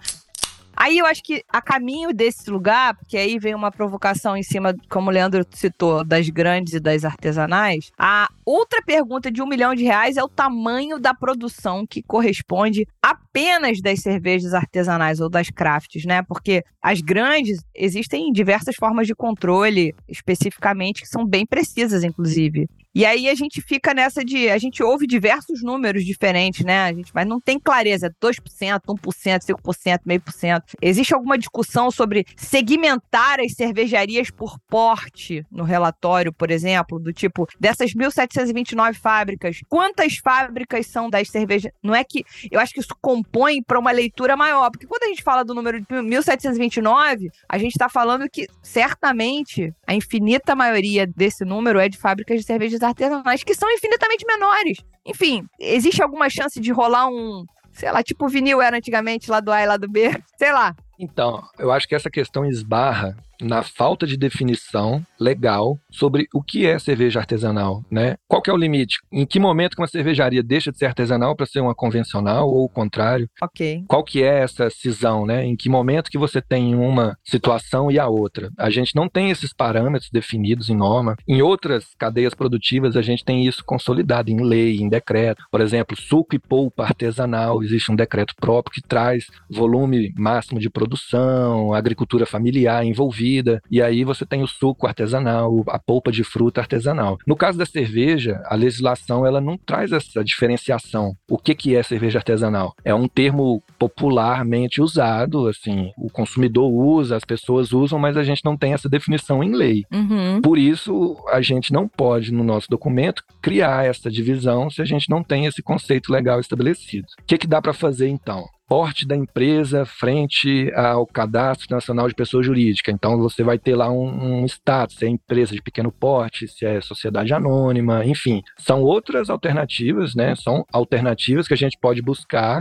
Aí eu acho que a caminho desse lugar, porque aí vem uma provocação em cima, como o Leandro citou, das grandes e das artesanais. A outra pergunta de um milhão de reais é o tamanho da produção que corresponde apenas das cervejas artesanais ou das crafts, né? Porque as grandes existem diversas formas de controle, especificamente, que são bem precisas, inclusive. E aí a gente fica nessa de. A gente ouve diversos números diferentes, né? A gente, mas não tem clareza: 2%, 1%, 5%, meio por cento. Existe alguma discussão sobre segmentar as cervejarias por porte no relatório, por exemplo? Do tipo, dessas 1.729 fábricas, quantas fábricas são das cervejas? Não é que. Eu acho que isso compõe para uma leitura maior. Porque quando a gente fala do número de 1.729, a gente está falando que certamente a infinita maioria desse número é de fábricas de cervejas artesanais que são infinitamente menores. Enfim, existe alguma chance de rolar um, sei lá, tipo o vinil era antigamente lá do A e lá do B, sei lá. Então, eu acho que essa questão esbarra na falta de definição legal sobre o que é cerveja artesanal, né? Qual que é o limite? Em que momento que uma cervejaria deixa de ser artesanal para ser uma convencional ou o contrário? Ok. Qual que é essa cisão, né? Em que momento que você tem uma situação e a outra? A gente não tem esses parâmetros definidos em norma. Em outras cadeias produtivas, a gente tem isso consolidado em lei, em decreto. Por exemplo, suco e polpa artesanal, existe um decreto próprio que traz volume máximo de produção, agricultura familiar envolvida, e aí você tem o suco artesanal, a polpa de fruta artesanal. No caso da cerveja, a legislação ela não traz essa diferenciação. O que, que é cerveja artesanal? É um termo popularmente usado, assim, o consumidor usa, as pessoas usam, mas a gente não tem essa definição em lei. Uhum. Por isso, a gente não pode, no nosso documento, criar essa divisão se a gente não tem esse conceito legal estabelecido. O que, que dá para fazer então? Porte da empresa frente ao Cadastro Nacional de Pessoa Jurídica. Então você vai ter lá um, um status, se é empresa de pequeno porte, se é sociedade anônima, enfim. São outras alternativas, né? São alternativas que a gente pode buscar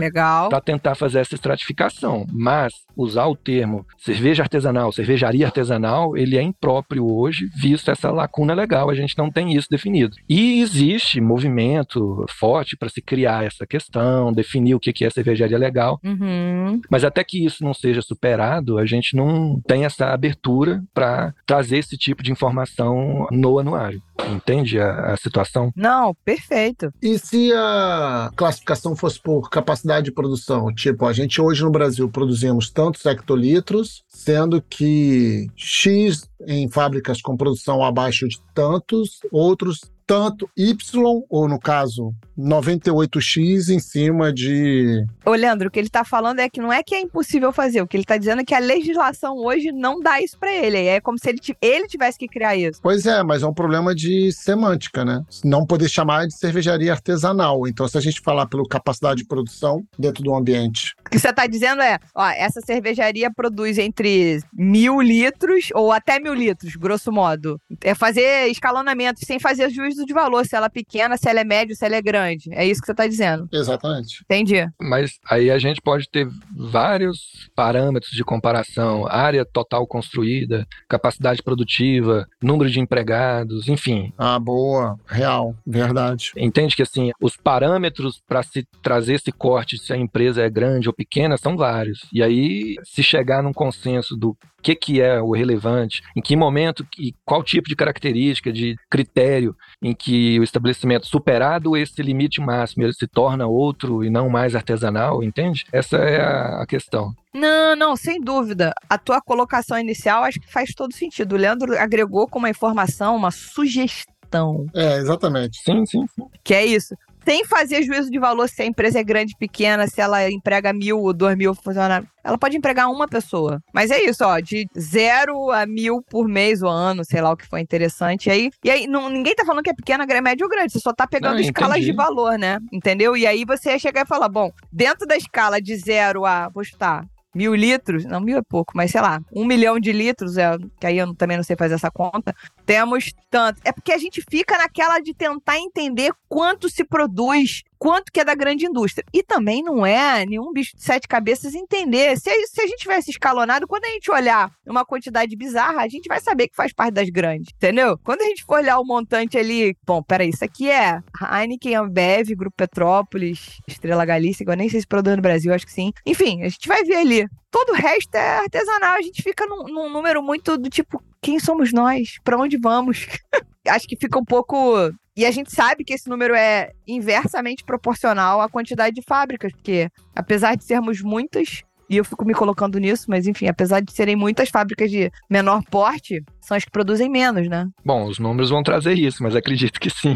para tentar fazer essa estratificação. Mas usar o termo cerveja artesanal, cervejaria artesanal, ele é impróprio hoje, visto essa lacuna legal. A gente não tem isso definido. E existe movimento forte para se criar essa questão, definir o que é cervejaria legal. Uhum. Mas até que isso não seja superado, a gente não tem essa abertura para trazer esse tipo de informação no anuário. Entende a, a, situação? Não, perfeito. E se a classificação fosse por capacidade de produção? Tipo, a gente hoje no Brasil produzimos tantos hectolitros, sendo que X em fábricas com produção abaixo de tantos, outros tanto Y, ou no caso, 98X em cima de. Ô, Leandro, o que ele tá falando é que não é que é impossível fazer, o que ele tá dizendo é que a legislação hoje não dá isso para ele. É como se ele, ele tivesse que criar isso. Pois é, mas é um problema de semântica, né? Não poder chamar de cervejaria artesanal. Então, se a gente falar pela capacidade de produção dentro do ambiente. O que você tá dizendo é, ó, essa cervejaria produz entre mil litros ou até mil litros, grosso modo. É fazer escalonamento sem fazer juízo juízo de valor, se ela é pequena, se ela é média, se ela é grande. É isso que você está dizendo. Exatamente. Entendi. Mas aí a gente pode ter vários parâmetros de comparação: área total construída, capacidade produtiva, número de empregados, enfim. Ah, boa. Real. Verdade. Entende que assim, os parâmetros para se trazer esse corte, se a empresa é grande ou pequena, são vários. E aí, se chegar num consenso do que, que é o relevante, em que momento e qual tipo de característica, de critério em que o estabelecimento superado esse limite máximo, ele se torna outro e não mais artesanal, entende? Essa é a, questão. Não, não, sem dúvida. A tua colocação inicial acho que faz todo sentido. O Leandro agregou com uma informação, uma sugestão. É, exatamente. Sim, sim, sim. Que é isso sem fazer juízo de valor se a empresa é grande, pequena, se ela emprega mil ou dois mil funcionários. Ela pode empregar uma pessoa. Mas é isso, ó, de zero a mil por mês ou ano, sei lá o que foi interessante. E aí, e aí não, ninguém tá falando que é pequena, média ou grande. Você só tá pegando não, escalas de valor, né? Entendeu? E aí você ia chegar e falar: bom, dentro da escala de zero a, vou chutar, mil litros, não mil é pouco, mas sei lá, um milhão de litros, é, que aí eu também não sei fazer essa conta, temos tanto. É porque a gente fica naquela de tentar entender quanto se produz quanto que é da grande indústria. E também não é nenhum bicho de sete cabeças entender. Se, se a gente tivesse escalonado, quando a gente olhar uma quantidade bizarra, a gente vai saber que faz parte das grandes, entendeu? Quando a gente for olhar o montante ali, bom, peraí, isso aqui é Heineken, Ambev, Grupo Petrópolis, Estrela Galícia, eu nem sei se produz no Brasil, acho que sim. Enfim, a gente vai ver ali. Todo o resto é artesanal. A gente fica num, num número muito do tipo, quem somos nós? Para onde vamos? acho que fica um pouco e a gente sabe que esse número é inversamente proporcional à quantidade de fábricas, porque apesar de sermos muitas, e eu fico me colocando nisso, mas enfim, apesar de serem muitas fábricas de menor porte, são as que produzem menos, né? Bom, os números vão trazer isso, mas acredito que sim.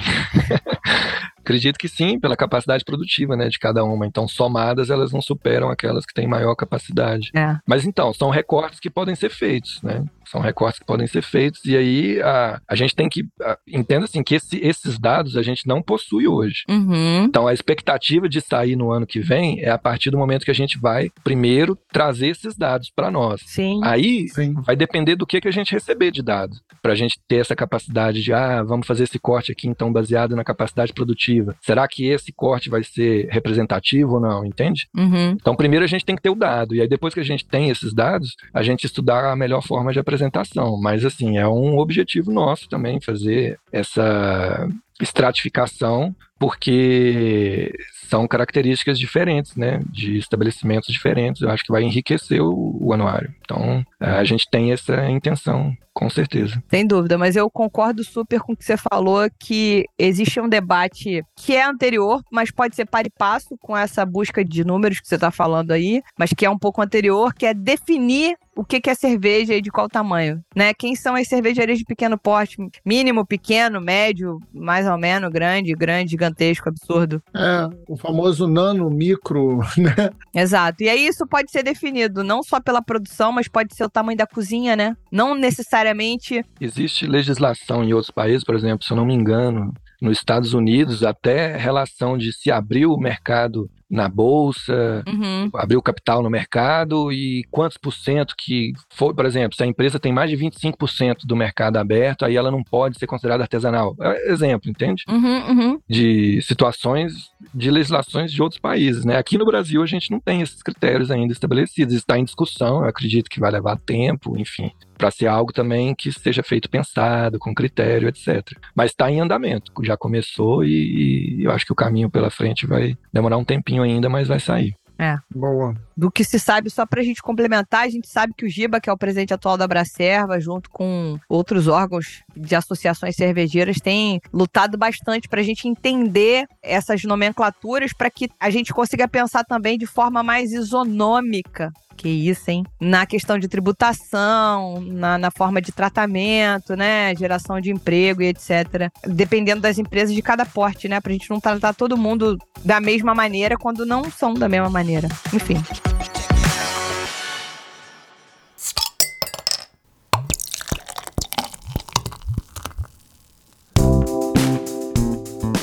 Acredito que sim, pela capacidade produtiva, né, de cada uma. Então, somadas, elas não superam aquelas que têm maior capacidade. É. Mas então, são recortes que podem ser feitos, né? São recortes que podem ser feitos e aí a, a gente tem que a, entenda assim que esse, esses dados a gente não possui hoje. Uhum. Então, a expectativa de sair no ano que vem é a partir do momento que a gente vai primeiro trazer esses dados para nós. Sim. Aí Sim. vai depender do que que a gente receber de dados para a gente ter essa capacidade de ah, vamos fazer esse corte aqui então baseado na capacidade produtiva Será que esse corte vai ser representativo ou não, entende? Uhum. Então, primeiro a gente tem que ter o dado, e aí depois que a gente tem esses dados, a gente estudar a melhor forma de apresentação. Mas, assim, é um objetivo nosso também fazer essa estratificação, porque são características diferentes, né, de estabelecimentos diferentes. Eu acho que vai enriquecer o, o anuário. Então, a gente tem essa intenção com certeza. Sem dúvida, mas eu concordo super com o que você falou, que existe um debate que é anterior, mas pode ser par e passo com essa busca de números que você está falando aí, mas que é um pouco anterior, que é definir o que é cerveja e de qual tamanho, né? Quem são as cervejarias de pequeno porte? Mínimo, pequeno, médio, mais ou menos, grande, grande, gigantesco, absurdo. É, o famoso nano, micro, né? Exato. E aí isso pode ser definido não só pela produção, mas pode ser o tamanho da cozinha, né? Não necessariamente. Existe legislação em outros países, por exemplo, se eu não me engano, nos Estados Unidos, até relação de se abrir o mercado na bolsa, uhum. abrir o capital no mercado e quantos por cento que foi, por exemplo, se a empresa tem mais de 25% do mercado aberto, aí ela não pode ser considerada artesanal. É exemplo, entende? Uhum, uhum. De situações de legislações de outros países, né? Aqui no Brasil a gente não tem esses critérios ainda estabelecidos, está em discussão, eu acredito que vai levar tempo, enfim, para ser algo também que seja feito pensado, com critério, etc. Mas está em andamento, já começou e, e eu acho que o caminho pela frente vai demorar um tempinho ainda, mas vai sair. É. Boa. Do que se sabe, só pra gente complementar, a gente sabe que o Giba, que é o presidente atual da Bracerva, junto com outros órgãos de associações cervejeiras, tem lutado bastante pra gente entender essas nomenclaturas para que a gente consiga pensar também de forma mais isonômica que isso, hein? Na questão de tributação, na, na, forma de tratamento, né? Geração de emprego e etc. Dependendo das empresas de cada porte, né? Pra gente não tratar todo mundo da mesma maneira quando não são da mesma maneira. Enfim.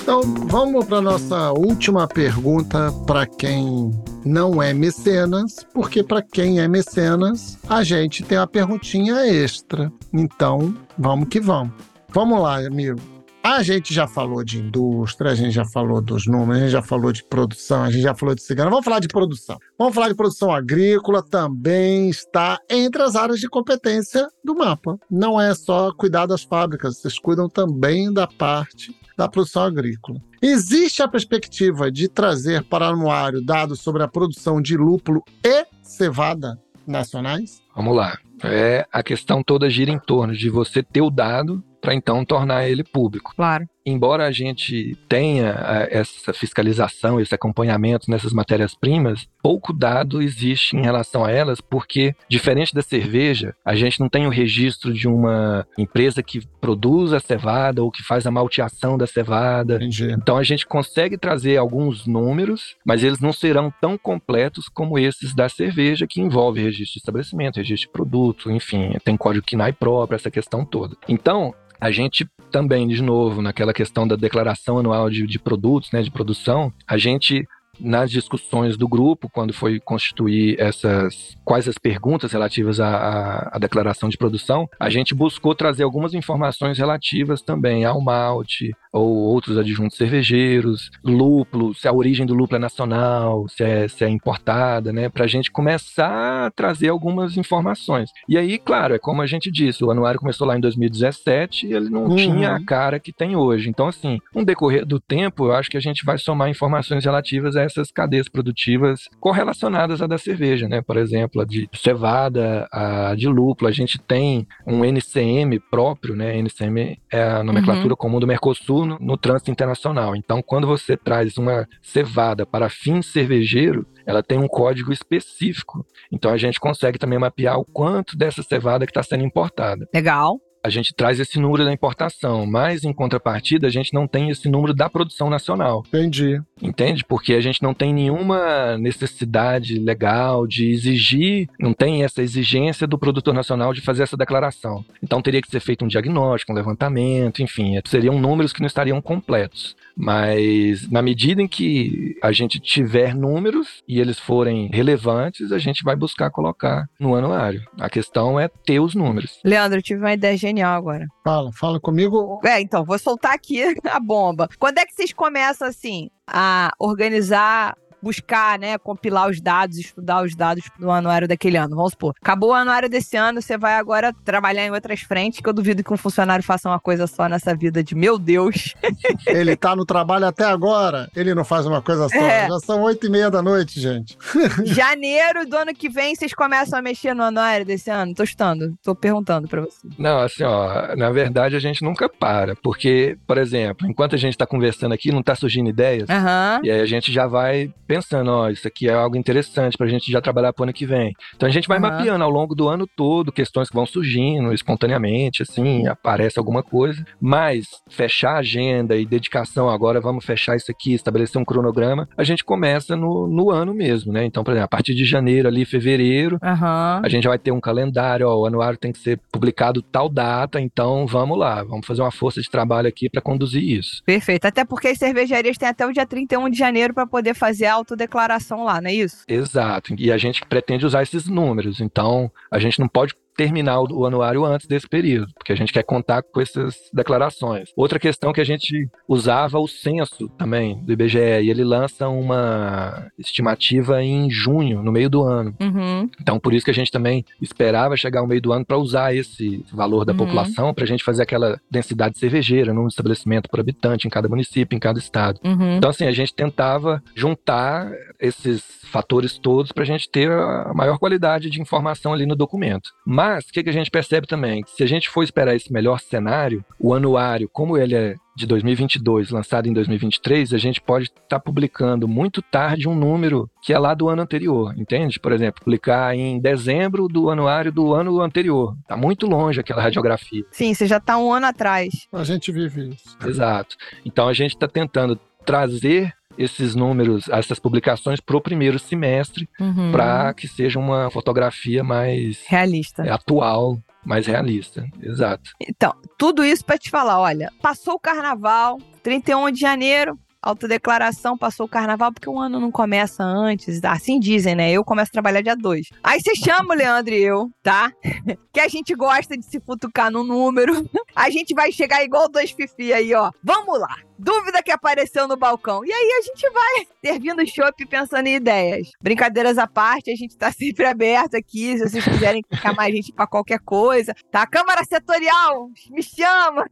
Então, vamos para nossa última pergunta para quem não é mecenas, porque para quem é mecenas, a gente tem uma perguntinha extra. Então, vamos que vamos. Vamos lá, amigo. A gente já falou de indústria, a gente já falou dos números, a gente já falou de produção, a gente já falou de cigano. Vamos falar de produção. Vamos falar de produção agrícola, também está entre as áreas de competência do mapa. Não é só cuidar das fábricas, vocês cuidam também da parte da produção agrícola. Existe a perspectiva de trazer para o anuário dados sobre a produção de lúpulo e cevada nacionais? Vamos lá. É, a questão toda gira em torno de você ter o dado para então tornar ele público. Claro embora a gente tenha eh, essa fiscalização, esse acompanhamento nessas matérias-primas, pouco dado existe em relação a elas, porque, diferente da cerveja, a gente não tem o registro de uma empresa que produz a cevada ou que faz a malteação da cevada. Entendi. Então a gente consegue trazer alguns números, mas eles não serão tão completos como esses da cerveja, que envolve registro de estabelecimento, registro de produto, enfim, tem código KINAI próprio, essa questão toda. Então, a gente também, de novo, naquela questão da declaração anual de, de produtos, né, de produção, a gente nas discussões do grupo, quando foi constituir essas quais as perguntas relativas à, à, declaração de produção, a gente buscou trazer algumas informações relativas também ao malte ou outros adjuntos cervejeiros, lúpulo, se a origem do lúpulo é nacional, se é, se é importada, né, para a gente começar a trazer algumas informações. E aí, claro, é como a gente disse, o anuário começou lá em 2017 e ele não uhum. tinha a cara que tem hoje. Então, assim, no decorrer do tempo, eu acho que a gente vai somar informações relativas a essas cadeias produtivas correlacionadas à da cerveja, né? Por exemplo, a de cevada, a de lúpulo. A gente tem um NCM próprio, né? NCM é a nomenclatura uhum. comum do Mercosul no, no trânsito internacional. Então, quando você traz uma cevada para fim cervejeiro, ela tem um código específico. Então a gente consegue também mapear o quanto dessa cevada que está sendo importada. Legal a gente traz esse número da importação, mas em contrapartida a gente não tem esse número da produção nacional. Entendi. Entende? Porque a gente não tem nenhuma necessidade legal de exigir, não tem essa exigência do produtor nacional de fazer essa declaração. Então teria que ser feito um diagnóstico, um levantamento, enfim, seriam números que não estariam completos. Mas na medida em que a gente tiver números e eles forem relevantes, a gente vai buscar colocar no anuário. A questão é ter os números. Leandro, eu tive uma ideia genial agora. Fala, fala comigo. É, então, vou soltar aqui a bomba. Quando é que vocês começam, assim, a organizar buscar, né, compilar os dados, estudar os dados do anuário daquele ano. Vamos supor, acabou o anuário desse ano, você vai agora trabalhar em outras frentes, que eu duvido que um funcionário faça uma coisa só nessa vida de meu Deus. ele tá no trabalho até agora, ele não faz uma coisa só. É. Já são oito e meia da noite, gente. Janeiro do ano que vem, vocês começam a mexer no anuário desse ano? Tô estando, tô perguntando pra você. Não, assim, ó, na verdade a gente nunca para, porque, por exemplo, enquanto a gente tá conversando aqui, não tá surgindo ideias, uhum. e aí a gente já vai pensando, ó, isso aqui é algo interessante pra gente já trabalhar pro ano que vem. Então a gente vai uhum. mapeando ao longo do ano todo questões que vão surgindo espontaneamente, assim, aparece alguma coisa. Mas fechar a agenda e dedicação, agora vamos fechar isso aqui, estabelecer um cronograma, a gente começa no, no ano mesmo, né? Então, por exemplo, a partir de janeiro ali, fevereiro, uhum. a gente vai ter um calendário, ó, o anuário tem que ser publicado tal data, então vamos lá, vamos fazer uma força de trabalho aqui para conduzir isso. Perfeito, até porque as cervejarias têm até o dia 31 de janeiro para poder fazer a autodeclaração lá, não é isso? Exato. E a gente pretende usar esses números. Então, a gente não pode terminar o anuário antes desse período, porque a gente quer contar com essas declarações. Outra questão que a gente usava o censo também do IBGE, e ele lança uma estimativa em junho, no meio do ano. Uhum. Então, por isso que a gente também esperava chegar ao meio do ano para usar esse valor da uhum. população para a gente fazer aquela densidade cervejeira num estabelecimento por habitante em cada município, em cada estado. Uhum. Então, assim, a gente tentava juntar esses fatores todos para a gente ter a maior qualidade de informação ali no documento. Mas o que, que a gente percebe também? Se a gente for esperar esse melhor cenário, o anuário, como ele é de 2022, lançado em 2023, a gente pode estar tá publicando muito tarde um número que é lá do ano anterior, entende? Por exemplo, publicar em dezembro do anuário do ano anterior. Está muito longe aquela radiografia. Sim, você já está um ano atrás. A gente vive isso. Exato. Então a gente está tentando trazer esses números, essas publicações para o primeiro semestre, uhum. para que seja uma fotografia mais realista, atual, mais realista. Exato. Então, tudo isso para te falar, olha, passou o carnaval, 31 de janeiro, autodeclaração, passou o carnaval, porque o ano não começa antes. Assim dizem, né? Eu começo a trabalhar dia 2. Aí você chama o Leandro e eu, tá? que a gente gosta de se futucar no número. A gente vai chegar igual dois fifi aí, ó. Vamos lá dúvida que apareceu no balcão. E aí a gente vai servindo chopp pensando em ideias. Brincadeiras à parte, a gente tá sempre aberto aqui, se vocês quiserem chamar a gente para qualquer coisa. Tá, Câmara Setorial, me chama!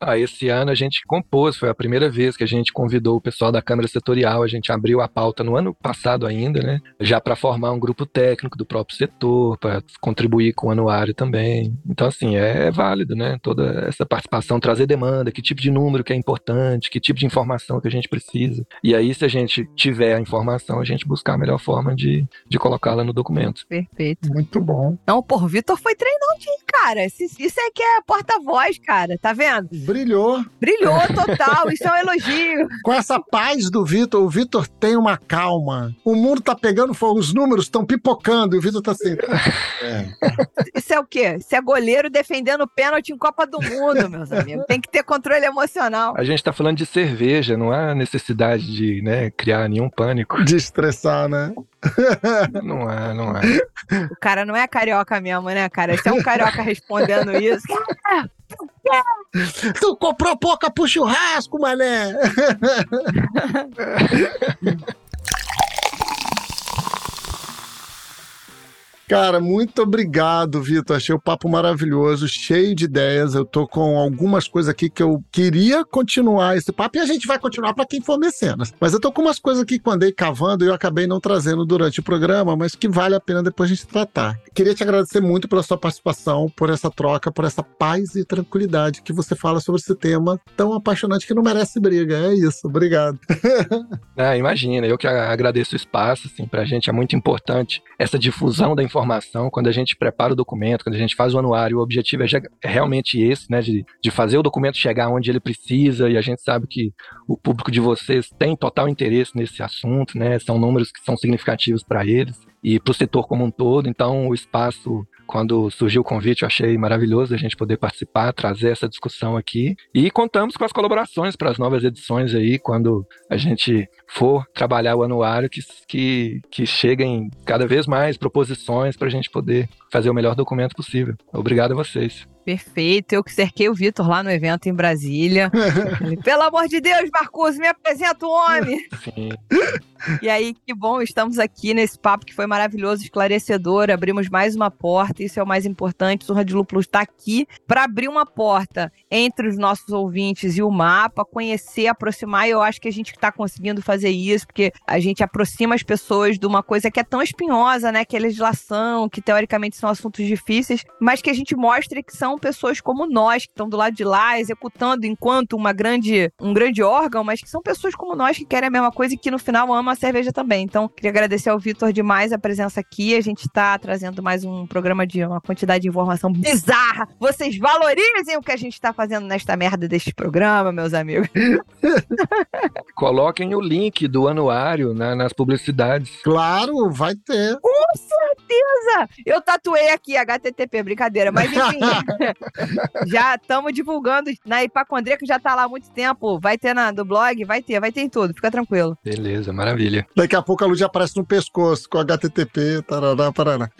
Ah, esse ano a gente compôs, foi a primeira vez que a gente convidou o pessoal da Câmara Setorial, a gente abriu a pauta no ano passado ainda, né? Já para formar um grupo técnico do próprio setor, para contribuir com o anuário também. Então, assim, é válido, né? Toda essa participação, trazer demanda, que tipo de número que é importante, que tipo de informação que a gente precisa. E aí, se a gente tiver a informação, a gente buscar a melhor forma de, de colocá-la no documento. Perfeito. Muito bom. Não, por Vitor foi treinadinho, cara. Isso é que é porta-voz, cara. Tá vendo? Brilhou. Brilhou total. Isso é um elogio. Com essa paz do Vitor, o Vitor tem uma calma. O mundo tá pegando fogo, os números estão pipocando e o Vitor tá assim. É. Isso é o quê? Isso é goleiro defendendo pênalti em Copa do Mundo, meus amigos. Tem que ter controle emocional. A gente tá falando de cerveja, não há necessidade de né, criar nenhum pânico. De estressar, né? Não é, não é. O cara não é carioca mesmo, né, cara? Esse é um carioca respondendo isso. tu comprou pouca pro churrasco, mané! Cara, muito obrigado, Vitor. Achei o papo maravilhoso, cheio de ideias. Eu tô com algumas coisas aqui que eu queria continuar esse papo e a gente vai continuar para quem for mecenas. Mas eu tô com umas coisas aqui que andei cavando e eu acabei não trazendo durante o programa, mas que vale a pena depois a gente tratar. Queria te agradecer muito pela sua participação, por essa troca, por essa paz e tranquilidade que você fala sobre esse tema tão apaixonante que não merece briga. É isso. Obrigado. ah, imagina, eu que agradeço o espaço, assim, pra gente é muito importante essa difusão da informação informação, quando a gente prepara o documento, quando a gente faz o anuário, o objetivo é, é realmente esse, né, de, de fazer o documento chegar onde ele precisa, e a gente sabe que o público de vocês tem total interesse nesse assunto, né, são números que são significativos para eles e para o setor como um todo, então o espaço Quando surgiu o convite, eu achei maravilhoso a gente poder participar, trazer essa discussão aqui. E contamos com as colaborações para as novas edições aí, quando a gente for trabalhar o anuário, que, que, que cheguem cada vez mais proposições para a gente poder fazer o melhor documento possível. Obrigado a vocês. Perfeito. Eu que cerquei o Vitor lá no evento em Brasília. Pelo amor de Deus, Marcos, me apresenta o homem. Sim. E aí, que bom, estamos aqui nesse papo que foi maravilhoso, esclarecedor. Abrimos mais uma porta, isso é o mais importante. O Surra de Lúpulo está aqui para abrir uma porta entre os nossos ouvintes e o mapa, conhecer, aproximar. E eu acho que a gente está conseguindo fazer isso, porque a gente aproxima as pessoas de uma coisa que é tão espinhosa, né? Que é legislação, que teoricamente são assuntos difíceis, mas que a gente mostre que são pessoas como nós, que estão do lado de lá, executando enquanto uma grande, um grande órgão, mas que são pessoas como nós que querem a mesma coisa e que no final amam a cerveja também. Então, queria agradecer ao Vitor demais a presença aqui. A gente está trazendo mais um programa de uma quantidade de informação bizarra. Vocês valorizem o que a gente está fazendo nesta merda deste programa, meus amigos. Coloquem o link do anuário né, nas publicidades. Claro, vai ter. Com certeza! Eu tatuei aqui HTTP, brincadeira, mas enfim. já estamos divulgando na Ipacondria, que já tá lá há muito tempo. Vai ter na, do blog, vai ter, vai ter em tudo, fica tranquilo. Beleza, maravilha. Daqui a pouco a luz já aparece no pescoço com HTTP, tarará, parará.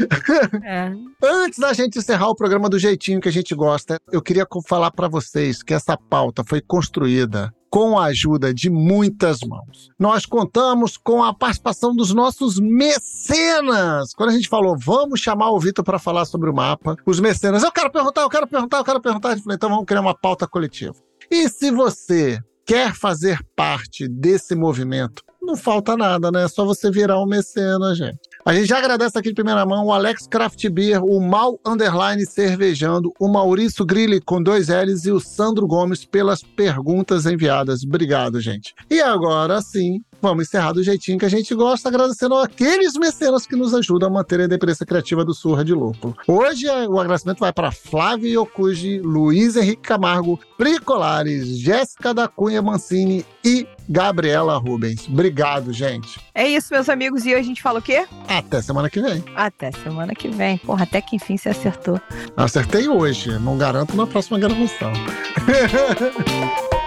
É. Antes da gente encerrar o programa do jeitinho que a gente gosta, eu queria falar para vocês que essa pauta foi construída com a ajuda de muitas mãos. Nós contamos com a participação dos nossos mecenas. Quando a gente falou, vamos chamar o Vitor para falar sobre o mapa, os mecenas, eu quero perguntar, eu quero perguntar, eu quero perguntar. A gente falou, então vamos criar uma pauta coletiva. E se você quer fazer parte desse movimento, não falta nada, né? É só você virar um mecena, gente. A gente já agradece aqui de primeira mão o Alex Craft Beer, o Mal Underline Cervejando, o Maurício Grilli com dois L's e o Sandro Gomes pelas perguntas enviadas. Obrigado, gente. E agora sim, vamos encerrar do jeitinho que a gente gosta, agradecendo aqueles mecenas que nos ajudam a manter a independência criativa do Surra de Lúpulo. Hoje eh, o agradecimento vai para Flávio Yokuji, Luiz Henrique Camargo, Pri Colares, Jéssica da Cunha Mancini e Gabriela Rubens. Obrigado, gente. É isso, meus amigos. E hoje a gente fala o quê? Até semana que vem. Até semana que vem. Porra, até que enfim você acertou. Acertei hoje, não garanto na próxima gravação.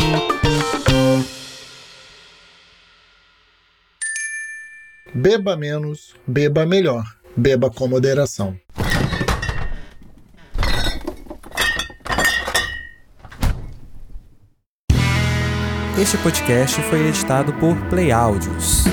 Beba menos, beba melhor. Beba com moderação. Este podcast foi editado por Play Áudios.